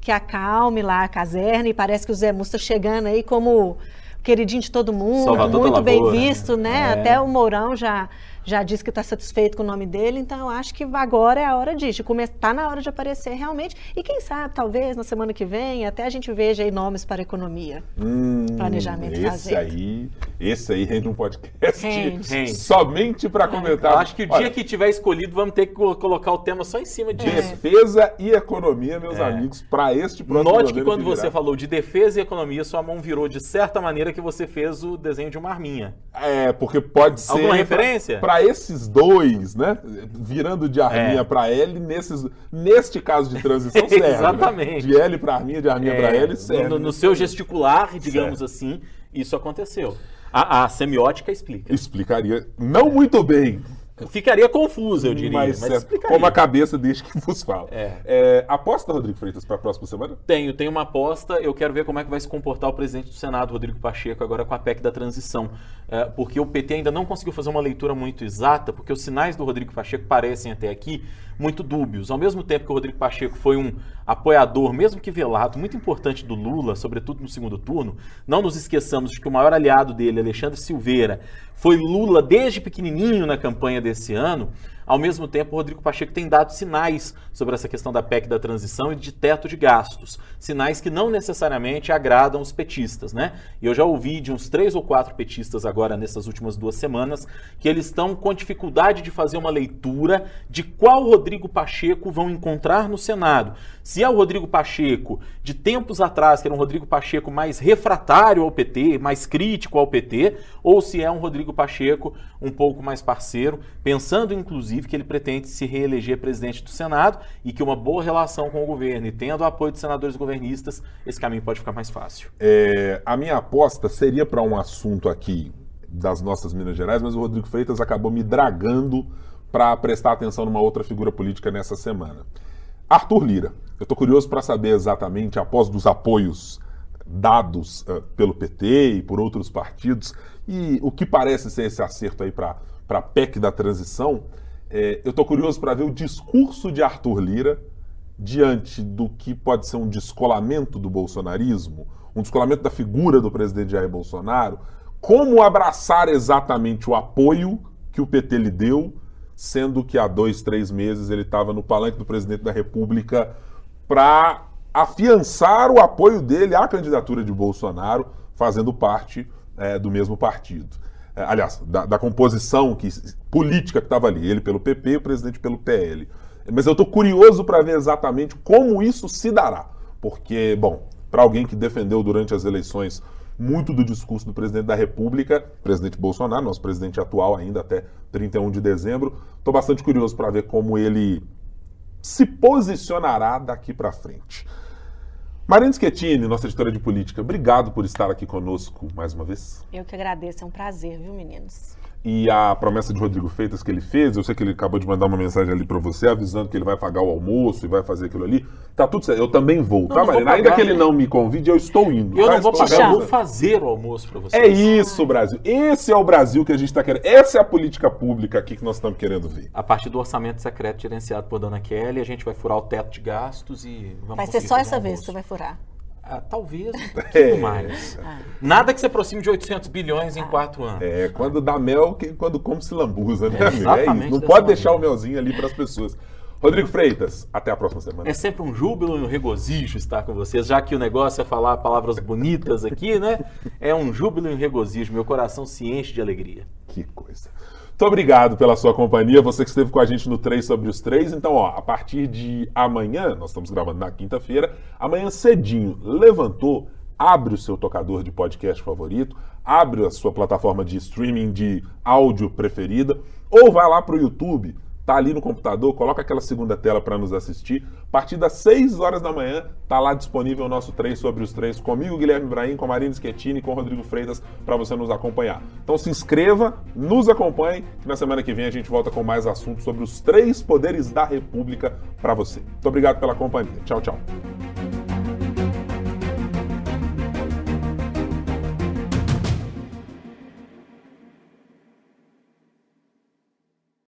que acalme lá a caserna e parece que o Zé Musta chegando aí como queridinho de todo mundo, Salvador muito bem né? visto, né? né? É. Até o Mourão já já disse que está satisfeito com o nome dele, então eu acho que agora é a hora disso, está na hora de aparecer realmente. E quem sabe, talvez na semana que vem, até a gente veja aí nomes para economia. Hum, planejamento esse fazer. aí, esse aí rende um podcast rende. Rende. somente para é. comentar. Eu acho que o Olha, dia que tiver escolhido, vamos ter que colocar o tema só em cima disso. Defesa e economia, meus é. amigos, para este próximo Note que quando que você falou de defesa e economia, sua mão virou de certa maneira que você fez o desenho de uma arminha. É, porque pode ser. Alguma referência? Para esses dois, né? Virando de arminha é. para L, nesses, neste caso de transição [LAUGHS] serve. Né? Exatamente. Né? De L para arminha, de arminha é. para L serve. No, no, seu gesticular, digamos assim, isso aconteceu. A, a, semiótica explica. Explicaria. Não muito bem. Ficaria confuso, eu diria. Mas, mas como a cabeça deixa que vos fala. É. É, aposta, Rodrigo Freitas, para a próxima semana? Tenho, tenho uma aposta. Eu quero ver como é que vai se comportar o presidente do Senado, Rodrigo Pacheco, agora com a PEC da transição. É, porque o PT ainda não conseguiu fazer uma leitura muito exata, porque os sinais do Rodrigo Pacheco parecem até aqui muito dúbios. Ao mesmo tempo que o Rodrigo Pacheco foi um apoiador, mesmo que velado, muito importante do Lula, sobretudo no segundo turno, não nos esqueçamos de que o maior aliado dele, Alexandre Silveira, foi Lula desde pequenininho na campanha desse ano. Ao mesmo tempo, Rodrigo Pacheco tem dado sinais sobre essa questão da PEC da transição e de teto de gastos. Sinais que não necessariamente agradam os petistas, né? E eu já ouvi de uns três ou quatro petistas agora nessas últimas duas semanas que eles estão com dificuldade de fazer uma leitura de qual Rodrigo Pacheco vão encontrar no Senado. Se é o Rodrigo Pacheco de tempos atrás, que era um Rodrigo Pacheco mais refratário ao PT, mais crítico ao PT, ou se é um Rodrigo Pacheco um pouco mais parceiro, pensando inclusive que ele pretende se reeleger presidente do Senado e que uma boa relação com o governo e tendo o apoio de senadores governistas, esse caminho pode ficar mais fácil. É, a minha aposta seria para um assunto aqui das nossas Minas Gerais, mas o Rodrigo Freitas acabou me dragando para prestar atenção numa outra figura política nessa semana. Arthur Lira. Eu estou curioso para saber exatamente, após dos apoios dados uh, pelo PT e por outros partidos, e o que parece ser esse acerto aí para a PEC da transição, é, eu estou curioso para ver o discurso de Arthur Lira diante do que pode ser um descolamento do bolsonarismo, um descolamento da figura do presidente Jair Bolsonaro, como abraçar exatamente o apoio que o PT lhe deu, sendo que há dois, três meses ele estava no palanque do presidente da República para afiançar o apoio dele à candidatura de Bolsonaro, fazendo parte é, do mesmo partido. É, aliás, da, da, composição que, política que estava ali, ele pelo PP e o presidente pelo PL. Mas eu estou curioso para ver exatamente como isso se dará. Porque, bom, para alguém que defendeu durante as eleições muito do discurso do presidente da República, presidente Bolsonaro, nosso presidente atual ainda até 31 de dezembro, estou bastante curioso para ver como ele se posicionará daqui para frente. Marina Schettini, nossa editora de política, obrigado por estar aqui conosco mais uma vez. Eu que agradeço, é um prazer, viu, meninos? E a promessa de Rodrigo Feitas que ele fez, eu sei que ele acabou de mandar uma mensagem ali para você, avisando que ele vai pagar o almoço e vai fazer aquilo ali. Tá tudo certo. Eu também vou, tá, Marina? Ainda que ele não me convide, eu estou indo. Eu tá? não vou pagar, eu vou fazer o almoço para você. É isso, Brasil. Esse é o Brasil que a gente está querendo. Essa é a política pública aqui que nós estamos querendo ver. A partir do orçamento secreto gerenciado por Dona Kelly, a gente vai furar o teto de gastos e vamos Vai ser só essa vez que você vai furar. Ah, talvez um [LAUGHS] pouquinho é. mais. Ah. Nada que se aproxime de 800 bilhões em quatro anos. É, quando dá mel, quando come se lambuza, né? É, exatamente é Não pode deixar maneira. o melzinho ali para as pessoas. Rodrigo Freitas, até a próxima semana. É sempre um júbilo e um regozijo estar com vocês, já que o negócio é falar palavras bonitas aqui, né? É um júbilo e um regozijo. Meu coração se enche de alegria. Que coisa. Muito obrigado pela sua companhia, você que esteve com a gente no 3 sobre os 3. Então, ó, a partir de amanhã, nós estamos gravando na quinta-feira, amanhã cedinho, levantou, abre o seu tocador de podcast favorito, abre a sua plataforma de streaming de áudio preferida, ou vai lá para o YouTube tá ali no computador, coloca aquela segunda tela para nos assistir. A partir das 6 horas da manhã, tá lá disponível o nosso 3 sobre os 3 comigo, Guilherme Ibrahim, com a Marina Schettini com o Rodrigo Freitas para você nos acompanhar. Então se inscreva, nos acompanhe, que na semana que vem a gente volta com mais assuntos sobre os três poderes da República para você. Muito obrigado pela companhia. Tchau, tchau.